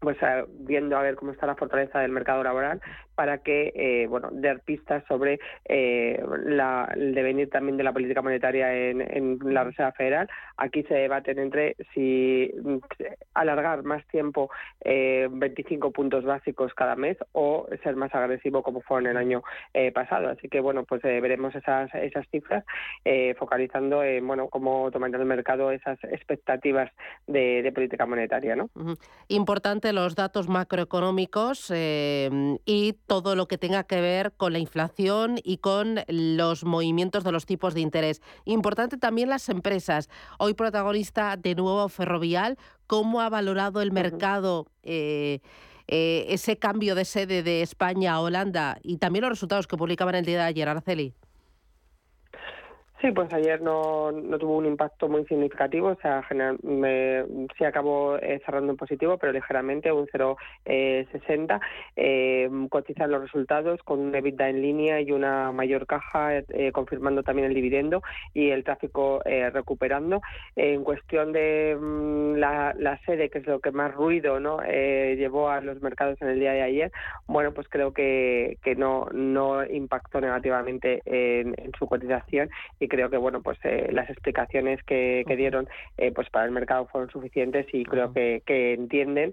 pues viendo a ver cómo está la fortaleza del mercado laboral para que eh, bueno dar pistas sobre eh, la, el devenir también de la política monetaria en, en, la Reserva Federal. Aquí se debaten entre si mm, alargar más tiempo eh, 25 puntos básicos cada mes o ser más agresivo como fue en el año eh, pasado. Así que bueno pues eh, veremos esas esas cifras focalizando en bueno cómo tomar el mercado esas expectativas de, de política monetaria no importante los datos macroeconómicos y todo lo que tenga que ver con la inflación y con los movimientos de los tipos de interés. Importante también las empresas. Hoy protagonista de nuevo Ferrovial, ¿cómo ha valorado el mercado? Eh, eh, ese cambio de sede de España a Holanda y también los resultados que publicaban el día de ayer, Araceli. Sí, pues ayer no, no tuvo un impacto muy significativo, o sea, general, me, sí acabó eh, cerrando en positivo, pero ligeramente, un 0,60. Eh, eh, cotizan los resultados con un EBITDA en línea y una mayor caja, eh, confirmando también el dividendo y el tráfico eh, recuperando. en cuestión de mm, la, la, sede, que es lo que más ruido no llevó a los mercados en el día de ayer, bueno, pues creo que, que no, no impactó negativamente en, en su cotización y creo que bueno pues eh, las explicaciones que, que dieron eh, pues para el mercado fueron suficientes y creo que, que entienden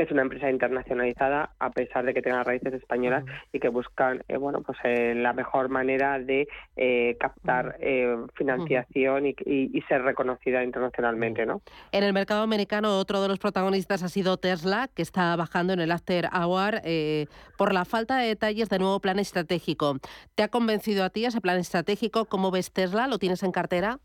que es una empresa internacionalizada a pesar de que tenga raíces españolas y que buscan, eh, bueno, pues eh, la mejor manera de eh, captar financiación y, ser reconocida internacionalmente, ¿no? En el mercado americano, otro de los protagonistas ha sido Tesla, que está bajando en el after hour por la falta de detalles de nuevo plan estratégico. ¿Te ha convencido a ti ese plan estratégico? ¿Cómo ves Tesla? ¿Lo tienes en cartera?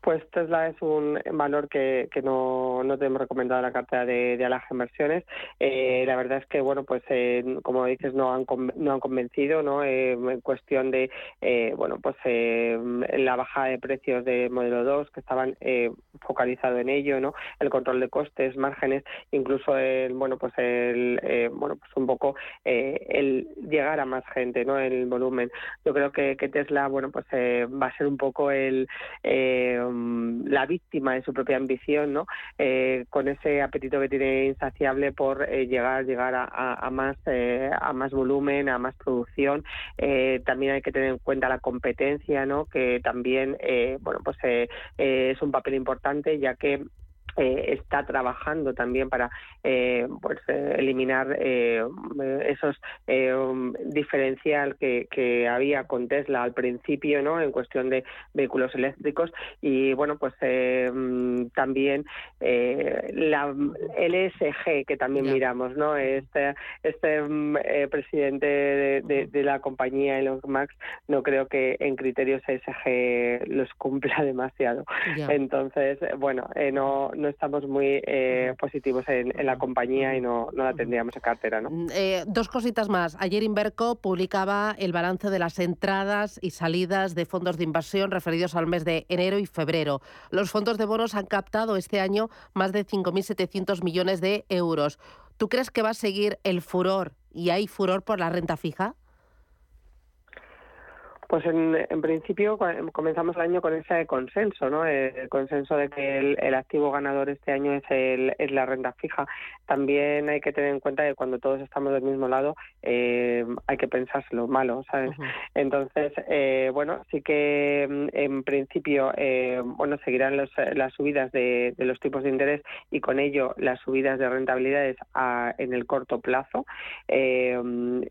Pues Tesla es un valor que, que no, no tenemos recomendado en la cartera de, de Inversiones. Eh, la verdad es que, bueno, pues eh, como dices, no han, no han convencido, ¿no? Eh, en cuestión de, bueno, pues la bajada de precios de modelo 2, que estaban focalizado en ello, ¿no? El control de costes, márgenes, incluso el, bueno, pues el, bueno, pues un poco el llegar a más gente, ¿no? El volumen. Yo creo que, que Tesla, bueno, pues va a ser un poco el Mm, la víctima de su propia ambición, ¿no? Eh, con ese apetito que tiene insaciable por eh, llegar, llegar a, más, eh, a más volumen, a más producción. también hay que tener en cuenta la competencia, ¿no? Que también, bueno, pues es un papel importante, ya que eh, está trabajando también para eh, pues, eh, eliminar esos diferencial que, que, había con Tesla al principio no en cuestión de vehículos eléctricos. Y bueno pues también la el ESG que también miramos no este este presidente de, de, la compañía Elon Musk no creo que en criterios ESG los cumpla demasiado. Entonces bueno no no estamos muy eh, positivos en, la compañía y no, no la tendríamos en cartera. ¿no? Mm, eh, dos cositas más. Ayer Inverco publicaba el balance de las entradas y salidas de fondos de inversión referidos al mes de enero y febrero. Los fondos de bonos han captado este año más de 5.700 millones de euros. ¿Tú crees que va a seguir el furor y hay furor por la renta fija? Pues en, en, principio comenzamos el año con ese consenso, ¿no? El consenso de que el, activo ganador este año es, el, es la renta fija. También hay que tener en cuenta que cuando todos estamos del mismo lado eh, hay que pensárselo malo, ¿sabes? Entonces, eh, bueno, sí que mm, en principio, eh, bueno, seguirán los, las subidas de, de, los tipos de interés y con ello las subidas de rentabilidades a, en el corto plazo. ese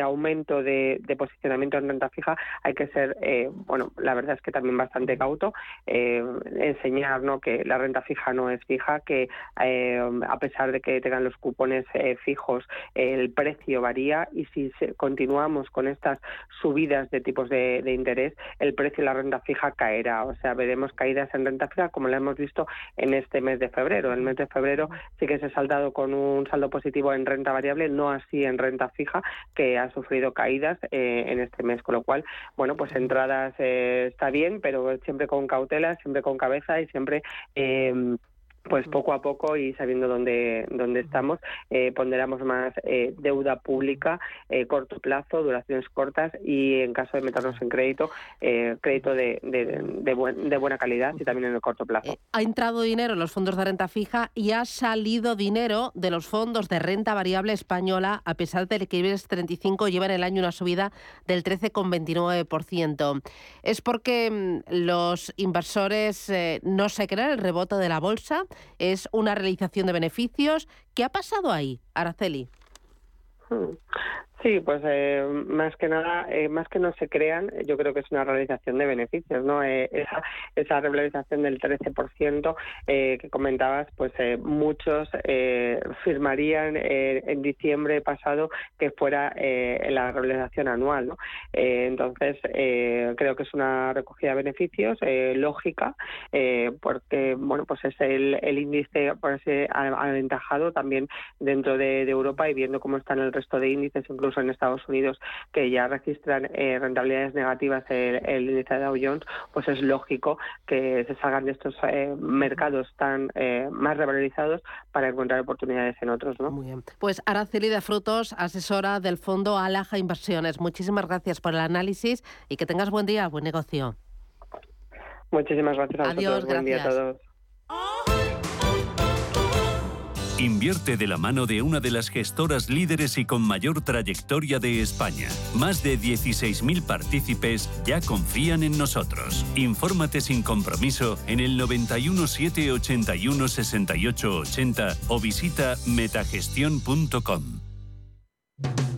aumento de, de posicionamiento en fija, hay que ser, eh, bueno, la verdad es que también bastante cauto, eh, enseñar ¿no? que la renta fija no es fija, que eh, a pesar de que tengan los cupones fijos, el precio varía y si continuamos con estas subidas de tipos de, interés, el precio de la renta fija caerá. O sea, veremos caídas en renta fija como la hemos visto en este mes de febrero. El mes de febrero sí que se ha saldado con un saldo positivo en renta variable, no así en renta fija, que ha sufrido caídas en este mes con lo cual, bueno, pues entradas eh, está bien, pero siempre con cautela, siempre con cabeza y siempre eh, pues poco a poco y sabiendo dónde, dónde estamos, eh, ponderamos más eh, deuda pública, eh, corto plazo, duraciones cortas y en caso de meternos en crédito, eh, crédito de, de, de, buena calidad y también en el corto plazo. ha entrado dinero en los fondos de renta fija y ha salido dinero de los fondos de renta variable española, a pesar de que IBEX 35 lleva en el año una subida del 13,29%. ¿Es porque mm, los inversores no se creen el rebote de la bolsa? Es una realización de beneficios. ¿Qué ha pasado ahí, Araceli? Hmm. Sí, pues eh, más que nada, eh, más que no se crean, yo creo que es una realización de beneficios, ¿no? Eh, esa, esa realización del 13% que comentabas, pues muchos firmarían en diciembre pasado que fuera la realización anual, ¿no? entonces, creo que es una recogida de beneficios lógica, porque, bueno, pues es el, el índice, por así aventajado también dentro de, de Europa y viendo cómo están el resto de índices, incluso incluso en Estados Unidos, que ya registran eh, rentabilidades negativas el, índice de Dow Jones, pues es lógico que se salgan de estos eh, mercados tan eh, más revalorizados para encontrar oportunidades en otros. ¿no? Muy bien. Pues Araceli de Frutos, asesora del fondo Alaja Inversiones. Muchísimas gracias por el análisis y que tengas buen día, buen negocio. Muchísimas gracias a Adiós, Buen día a todos. Invierte de la mano de una de las gestoras líderes y con mayor trayectoria de España. Más de 16.000 partícipes ya confían en nosotros. Infórmate sin compromiso en el 91 781 68 80 o visita metagestión.com.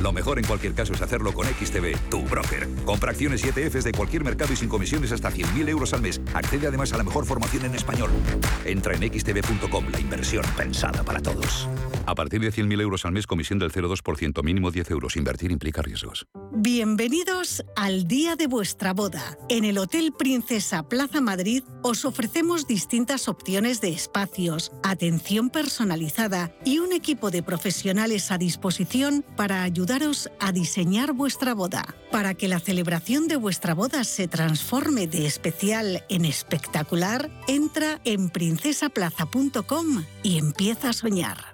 Lo mejor en cualquier caso es hacerlo con XTB, tu broker. Compra acciones y ETFs de cualquier mercado y sin comisiones hasta 100.000 euros al mes. Accede además a la mejor formación en español. Entra en xtb.com, la inversión pensada para todos. A partir de 100.000 euros al mes, comisión del 0,2%, mínimo 10 euros. Invertir implica riesgos. Bienvenidos al día de vuestra boda. En el Hotel Princesa Plaza Madrid os ofrecemos distintas opciones de espacios, atención personalizada y un equipo de profesionales a disposición para ayudaros a diseñar vuestra boda. Para que la celebración de vuestra boda se transforme de especial en espectacular, entra en princesaplaza.com y empieza a soñar.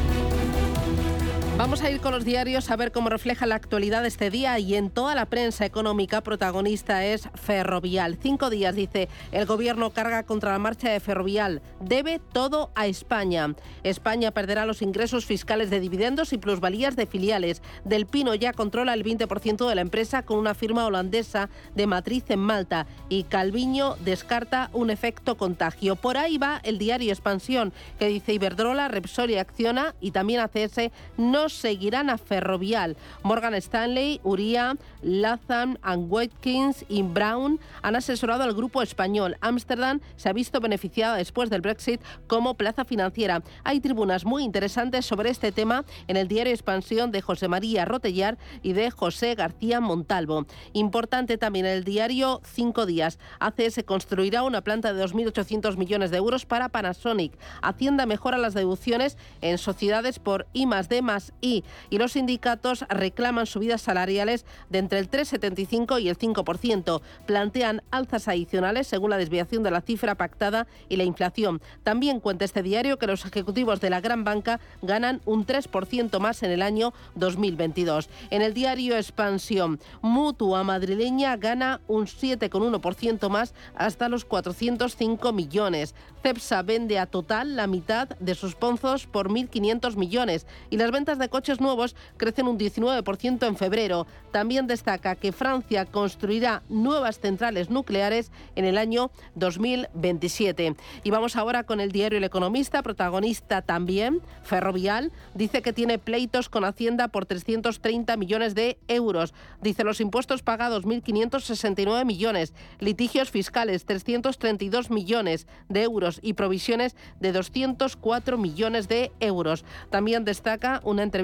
Vamos a ir con los diarios a ver cómo refleja la actualidad de este día y en toda la prensa económica protagonista es Ferrovial. Cinco días dice el gobierno carga contra la marcha de Ferrovial. Debe todo a España. España perderá los ingresos fiscales de dividendos y plusvalías de filiales. Del Pino ya controla el 20% de la empresa con una firma holandesa de matriz en Malta y Calviño descarta un efecto contagio. Por ahí va el diario Expansión que dice Iberdrola, Repsol y Acciona y también ACS no seguirán a Ferrovial. Morgan Stanley, Uria, Latham Watkins y Brown han asesorado al grupo español. Ámsterdam se ha visto beneficiada después del Brexit como plaza financiera. Hay tribunas muy interesantes sobre este tema en el diario Expansión de José María Rotellar y de José García Montalvo. Importante también el diario Cinco Días. ACS construirá una planta de 2.800 millones de euros para Panasonic. Hacienda mejora las deducciones en sociedades por I más D más I y los sindicatos reclaman subidas salariales de entre el 3,75 y el 5%. Plantean alzas adicionales según la desviación de la cifra pactada y la inflación. También cuenta este diario que los ejecutivos de la gran banca ganan un 3% más en el año 2022. En el diario Expansión, Mutua madrileña gana un 7,1% más hasta los 405 millones. Cepsa vende a total la mitad de sus pozos por 1.500 millones y las ventas de coches nuevos crecen un 19% en febrero. También destaca que Francia construirá nuevas centrales nucleares en el año 2027. Y vamos ahora con el diario El Economista, protagonista también, Ferrovial, dice que tiene pleitos con Hacienda por 330 millones de euros. Dice los impuestos pagados 1.569 millones, litigios fiscales 332 millones de euros y provisiones de 204 millones de euros. También destaca una entrevista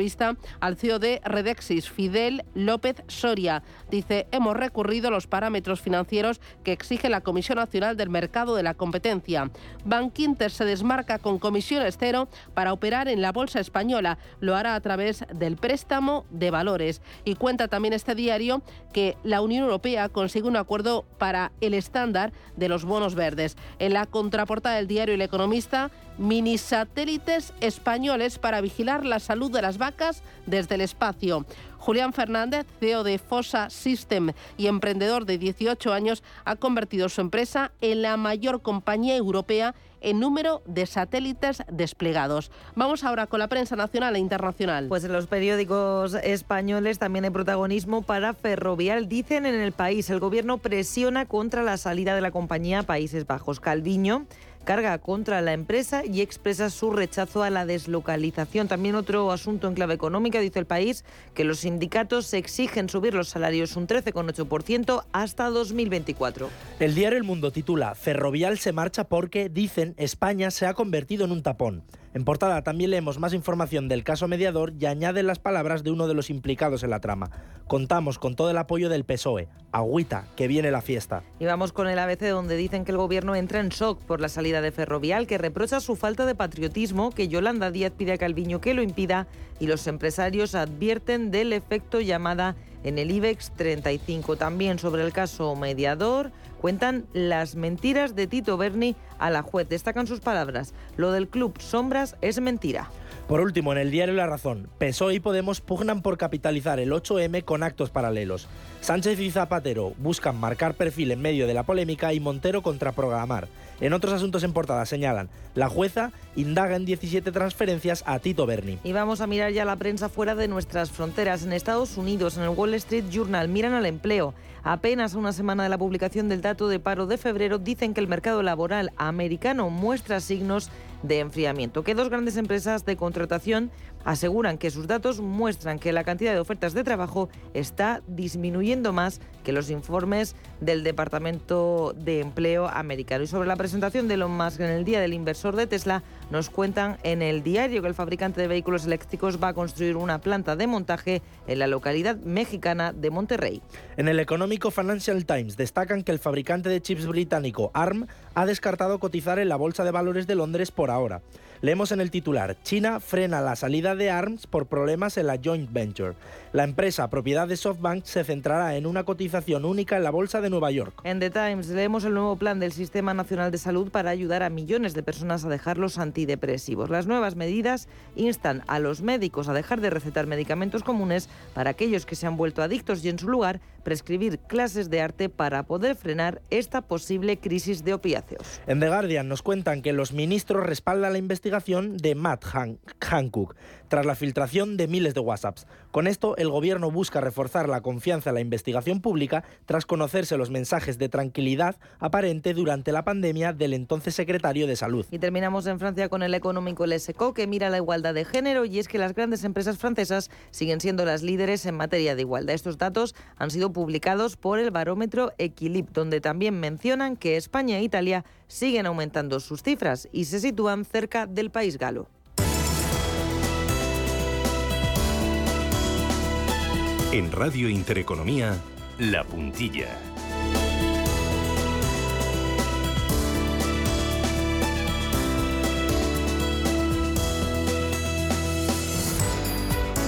al CEO de Redexis, Fidel López Soria. Dice, hemos recurrido a los parámetros financieros que exige la Comisión Nacional del Mercado de la Competencia. Bankinter se desmarca con comisiones cero para operar en la bolsa española. Lo hará a través del préstamo de valores. Y cuenta también este diario que la Unión Europea consigue un acuerdo para el estándar de los bonos verdes. En la contraportada del diario El Economista, mini satélites españoles para vigilar la salud de las vacas desde el espacio. Julián Fernández, CEO de Fosa System y emprendedor de 18 años, ha convertido su empresa en la mayor compañía europea en número de satélites desplegados. Vamos ahora con la prensa nacional e internacional. Pues en los periódicos españoles también hay protagonismo para Ferrovial. Dicen en el país, el gobierno presiona contra la salida de la compañía a Países Bajos. Calviño carga contra la empresa y expresa su rechazo a la deslocalización. También otro asunto en clave económica, dice el país, que los sindicatos exigen subir los salarios un 13,8% hasta 2024. El diario El Mundo titula Ferrovial se marcha porque, dicen, España se ha convertido en un tapón. En portada también leemos más información del caso mediador y añaden las palabras de uno de los implicados en la trama. Contamos con todo el apoyo del PSOE. Agüita, que viene la fiesta. Y vamos con el ABC donde dicen que el gobierno entra en shock por la salida de Ferrovial, que reprocha su falta de patriotismo, que Yolanda Díaz pide a Calviño que lo impida y los empresarios advierten del efecto llamada en el IBEX 35. También sobre el caso mediador cuentan las mentiras de Tito Berni a la juez. Destacan sus palabras. Lo del club Sombras es mentira. Por último, en el diario La Razón, PSOE y Podemos pugnan por capitalizar el 8M con actos paralelos. Sánchez y Zapatero buscan marcar perfil en medio de la polémica y Montero contraprogramar. En otros asuntos en portada señalan, la jueza indaga en 17 transferencias a Tito Berni. Y vamos a mirar ya la prensa fuera de nuestras fronteras. En Estados Unidos, en el Wall Street Journal, miran al empleo. Apenas una semana de la publicación del dato de paro de febrero, dicen que el mercado laboral americano muestra signos enfriamiento, que dos grandes empresas de contratación aseguran que sus datos muestran que la cantidad de ofertas de trabajo está disminuyendo más que los informes del Departamento de Empleo americano. Y sobre la presentación de Elon Musk en el Día del Inversor de Tesla, nos cuentan en el diario que el fabricante de vehículos eléctricos va a construir una planta de montaje en la localidad mexicana de Monterrey. En el económico Financial Times destacan que el fabricante de chips británico ARM ha descartado cotizar en la Bolsa de Valores de Londres por ahora. Leemos en el titular, China frena la salida de ARMS por problemas en la joint venture. La empresa, propiedad de SoftBank, se centrará en una cotización única en la Bolsa de Nueva York. En The Times leemos el nuevo plan del Sistema Nacional de Salud para ayudar a millones de personas a dejar los antidepresivos. Las nuevas medidas instan a los médicos a dejar de recetar medicamentos comunes para aquellos que se han vuelto adictos y en su lugar prescribir clases de arte para poder frenar esta posible crisis de opiáceos. En The Guardian nos cuentan que los ministros respaldan la investigación de Matt Hancock tras la filtración de miles de WhatsApps. Con esto, el gobierno busca reforzar la confianza en la investigación pública tras conocerse los mensajes de tranquilidad aparente durante la pandemia del entonces secretario de Salud. Y terminamos en Francia con el económico El que mira la igualdad de género y es que las grandes empresas francesas siguen siendo las líderes en materia de igualdad. Estos datos han sido publicados por el barómetro Equilib, donde también mencionan que España e Italia siguen aumentando sus cifras y se sitúan cerca del país galo. En Radio Intereconomía, La Puntilla.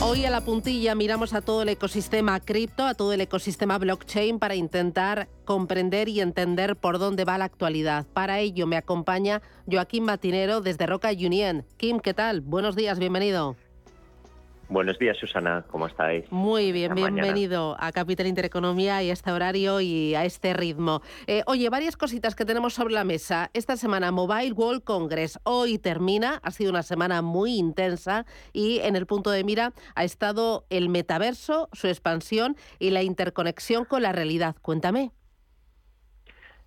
Hoy a la puntilla miramos a todo el ecosistema cripto, a todo el ecosistema blockchain para intentar comprender y entender por dónde va la actualidad. Para ello me acompaña Joaquín Matinero desde Roca Union. Kim, ¿qué tal? Buenos días, bienvenido. Buenos días, Susana, ¿cómo estáis? Muy bien, bienvenido a Capital Intereconomía y a este horario y a este ritmo. Eh, oye, varias cositas que tenemos sobre la mesa. Esta semana Mobile World Congress hoy termina, ha sido una semana muy intensa y en el punto de mira ha estado el metaverso, su expansión y la interconexión con la realidad. Cuéntame.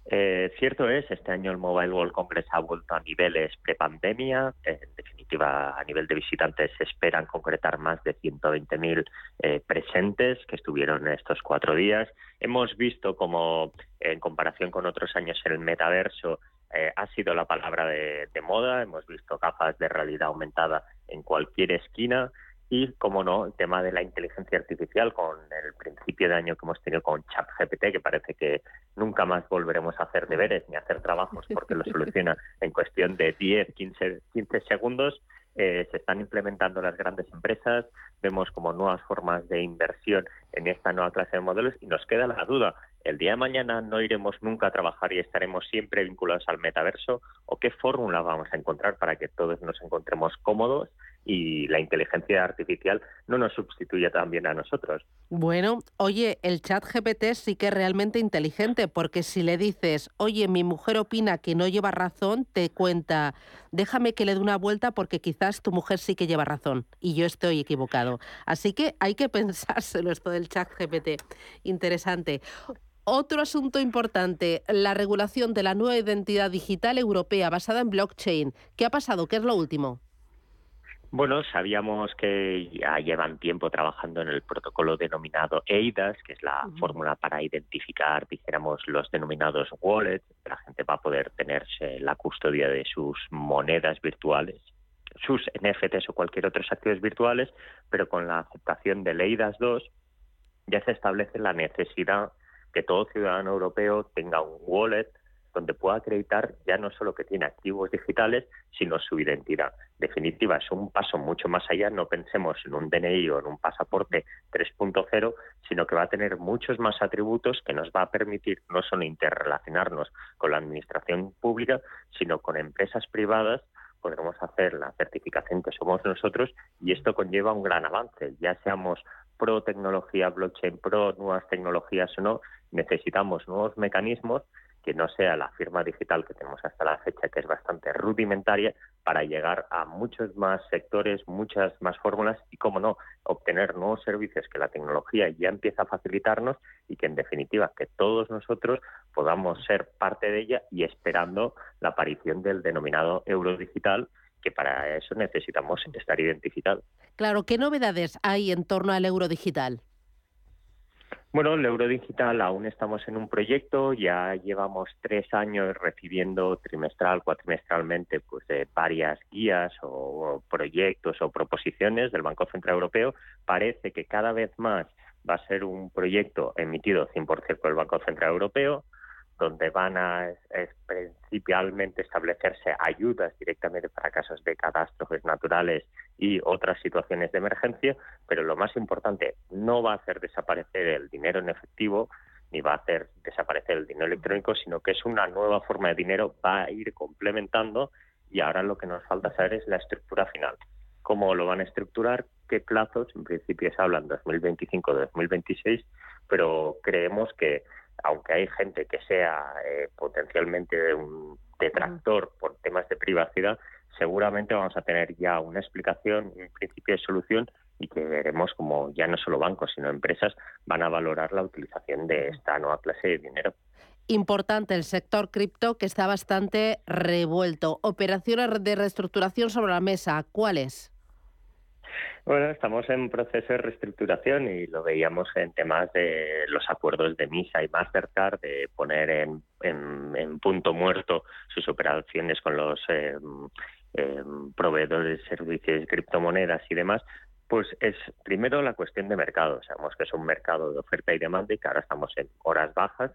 Eh, cierto es, este año el Mobile World Congress ha vuelto a niveles prepandemia. En definitiva, a nivel de visitantes se esperan concretar más de 120.000 eh, presentes que estuvieron en estos cuatro días. Hemos visto como, en comparación con otros años, el metaverso eh, ha sido la palabra de moda. Hemos visto gafas de realidad aumentada en cualquier esquina y, como no, el tema de la inteligencia artificial con el principio de año que hemos tenido con ChatGPT, que parece que nunca más volveremos a hacer deberes ni a hacer trabajos porque lo soluciona en cuestión de 10, 15, 15 segundos. Eh, se están implementando las grandes empresas, vemos como nuevas formas de inversión en esta nueva clase de modelos y nos queda la duda, ¿el día de mañana no iremos nunca a trabajar y estaremos siempre vinculados al metaverso? ¿O qué fórmula vamos a encontrar para que todos nos encontremos cómodos y la inteligencia artificial no nos sustituye también a nosotros. Bueno, oye, el chat GPT sí que es realmente inteligente porque si le dices, oye, mi mujer opina que no lleva razón, te cuenta, déjame que le dé una vuelta porque quizás tu mujer sí que lleva razón y yo estoy equivocado. Así que hay que pensárselo esto del chat GPT. Interesante. Otro asunto importante, la regulación de la nueva identidad digital europea basada en blockchain. ¿Qué ha pasado? ¿Qué es lo último? Bueno, sabíamos que ya llevan tiempo trabajando en el protocolo denominado EIDAS, que es la fórmula para identificar, dijéramos, los denominados wallets. La gente va a poder tenerse la custodia de sus monedas virtuales, sus NFTs o cualquier otros activos virtuales, pero con la aceptación del EIDAS 2 ya se establece la necesidad que todo ciudadano europeo tenga un wallet donde pueda acreditar ya no solo que tiene activos digitales, sino su identidad. Definitiva, es un paso mucho más allá. No pensemos en un DNI o en un pasaporte 3.0, sino que va a tener muchos más atributos que nos va a permitir no solo interrelacionarnos con la administración pública, sino con empresas privadas podremos hacer la certificación que somos nosotros y esto conlleva un gran avance, ya seamos pro tecnología blockchain, pro nuevas tecnologías o no, necesitamos nuevos mecanismos que no sea la firma digital que tenemos hasta la fecha, que es bastante rudimentaria, para llegar a muchos más sectores, muchas más fórmulas y, cómo no, obtener nuevos servicios que la tecnología ya empieza a facilitarnos y que, en definitiva, que todos nosotros podamos ser parte de ella y esperando la aparición del denominado euro digital, que para eso necesitamos estar identificados. Claro, ¿qué novedades hay en torno al euro digital? Bueno, el euro digital aún estamos en un proyecto, ya llevamos tres años recibiendo trimestral, cuatrimestralmente, pues de varias guías o, proyectos o proposiciones del Banco Central Europeo. Parece que cada vez más va a ser un proyecto emitido 100% por el Banco Central Europeo donde van a principalmente establecerse ayudas directamente para casos de catástrofes naturales y otras situaciones de emergencia, pero lo más importante, no va a hacer desaparecer el dinero en efectivo ni va a hacer desaparecer el dinero electrónico, sino que es una nueva forma de dinero, va a ir complementando y ahora lo que nos falta saber es la estructura final. ¿Cómo lo van a estructurar? ¿Qué plazos? En principio se hablan 2025-2026, pero creemos que aunque hay gente que sea eh, potencialmente un detractor por temas de privacidad, seguramente vamos a tener ya una explicación, un principio de solución y que veremos como ya no solo bancos, sino empresas van a valorar la utilización de esta nueva clase de dinero. Importante el sector cripto que está bastante revuelto. Operaciones de reestructuración sobre la mesa, ¿cuáles? Bueno, estamos en proceso de reestructuración y lo veíamos en temas de los acuerdos de Misa y Mastercard, de poner en, punto muerto sus operaciones con los eh, eh, proveedores de servicios de criptomonedas y demás, pues es primero la cuestión de mercado. Sabemos que es un mercado de oferta y demanda y que ahora estamos en horas bajas,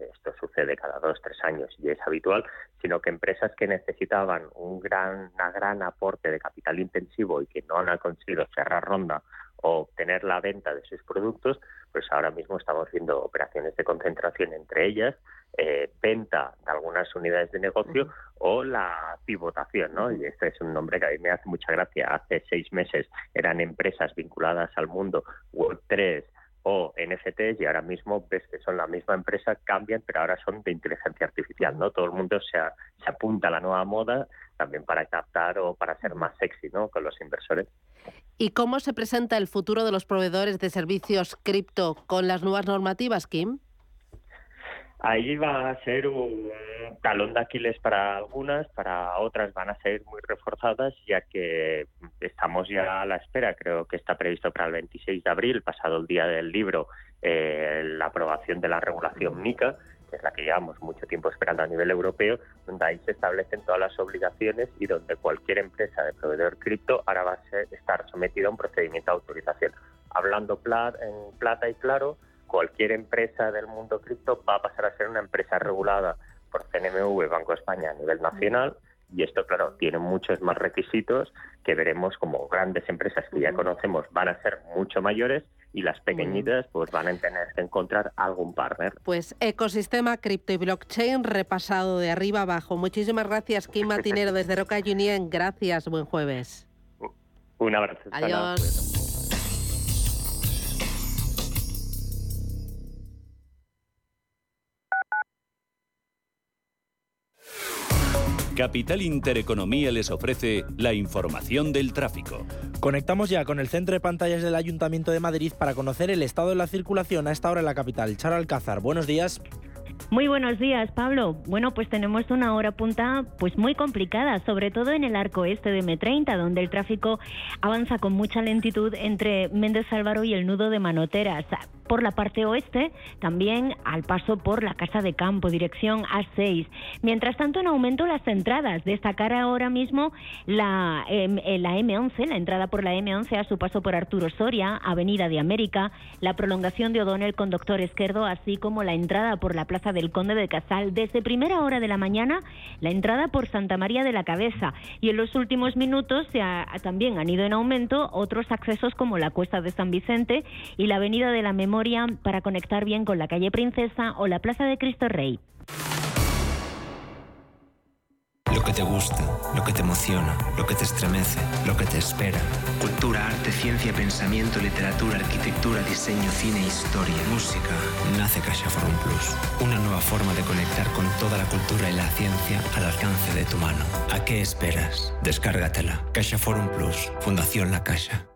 esto sucede cada dos, tres años y es habitual, sino que empresas que necesitaban un gran, una gran aporte de capital intensivo y que no han conseguido cerrar ronda o obtener la venta de sus productos, pues ahora mismo estamos viendo operaciones de concentración entre ellas, eh, venta de algunas unidades de negocio o la pivotación, ¿no? Y este es un nombre que a mí me hace mucha gracia. Hace seis meses eran empresas vinculadas al mundo Web3, o NFTs y ahora mismo ves que son la misma empresa, cambian, pero ahora son de inteligencia artificial, ¿no? Todo el mundo se, se apunta a la nueva moda también para captar o para ser más sexy, ¿no? Con los inversores. ¿Y cómo se presenta el futuro de los proveedores de servicios cripto con las nuevas normativas, Kim? Ahí va a ser un talón de Aquiles para algunas, para otras van a ser muy reforzadas, ya que estamos ya a la espera. Creo que está previsto para el 26 de abril, pasado el día del libro, eh, la aprobación de la regulación MICA, que es la que llevamos mucho tiempo esperando a nivel europeo, donde ahí se establecen todas las obligaciones y donde cualquier empresa de proveedor cripto ahora va a estar sometida a un procedimiento de autorización. Hablando en plata y claro, cualquier empresa del mundo cripto va a pasar a ser una empresa regulada por CNMV, Banco de España a nivel nacional. Y esto, claro, tiene muchos más requisitos que veremos como grandes empresas que ya conocemos van a ser mucho mayores y las pequeñitas pues van a tener que encontrar algún partner. Pues ecosistema cripto y blockchain repasado de arriba abajo. Muchísimas gracias, Kim Matinero desde Roca Union. Gracias, buen jueves. Un abrazo. Adiós. Capital Intereconomía les ofrece la información del tráfico. Conectamos ya con el centro de pantallas del Ayuntamiento de Madrid para conocer el estado de la circulación a esta hora en la capital. Charo Alcázar, buenos días. Muy buenos días, Pablo. Bueno, pues tenemos una hora punta pues muy complicada, sobre todo en el arco este de M30, donde el tráfico avanza con mucha lentitud entre Méndez Álvaro y el nudo de Manoteras. Por la parte oeste, también al paso por la Casa de Campo, dirección A6. Mientras tanto, en aumento las entradas. Destacar ahora mismo la, em, eh, la M11, la entrada por la M11 a su paso por Arturo Soria, Avenida de América, la prolongación de O'Donnell con Doctor Esquerdo, así como la entrada por la Plaza del Conde de Casal desde primera hora de la mañana, la entrada por Santa María de la Cabeza y en los últimos minutos se también han ido en aumento otros accesos como la Cuesta de San Vicente y la Avenida de la Memoria para conectar bien con la calle Princesa o la Plaza de Cristo Rey. Lo que te gusta, lo que te emociona, lo que te estremece, lo que te espera. Cultura, arte, ciencia, pensamiento, literatura, arquitectura, diseño, cine, historia, música. Nace CaixaForum Plus. Una nueva forma de conectar con toda la cultura y la ciencia al alcance de tu mano. ¿A qué esperas? Descárgatela. CaixaForum Plus. Fundación La Caixa.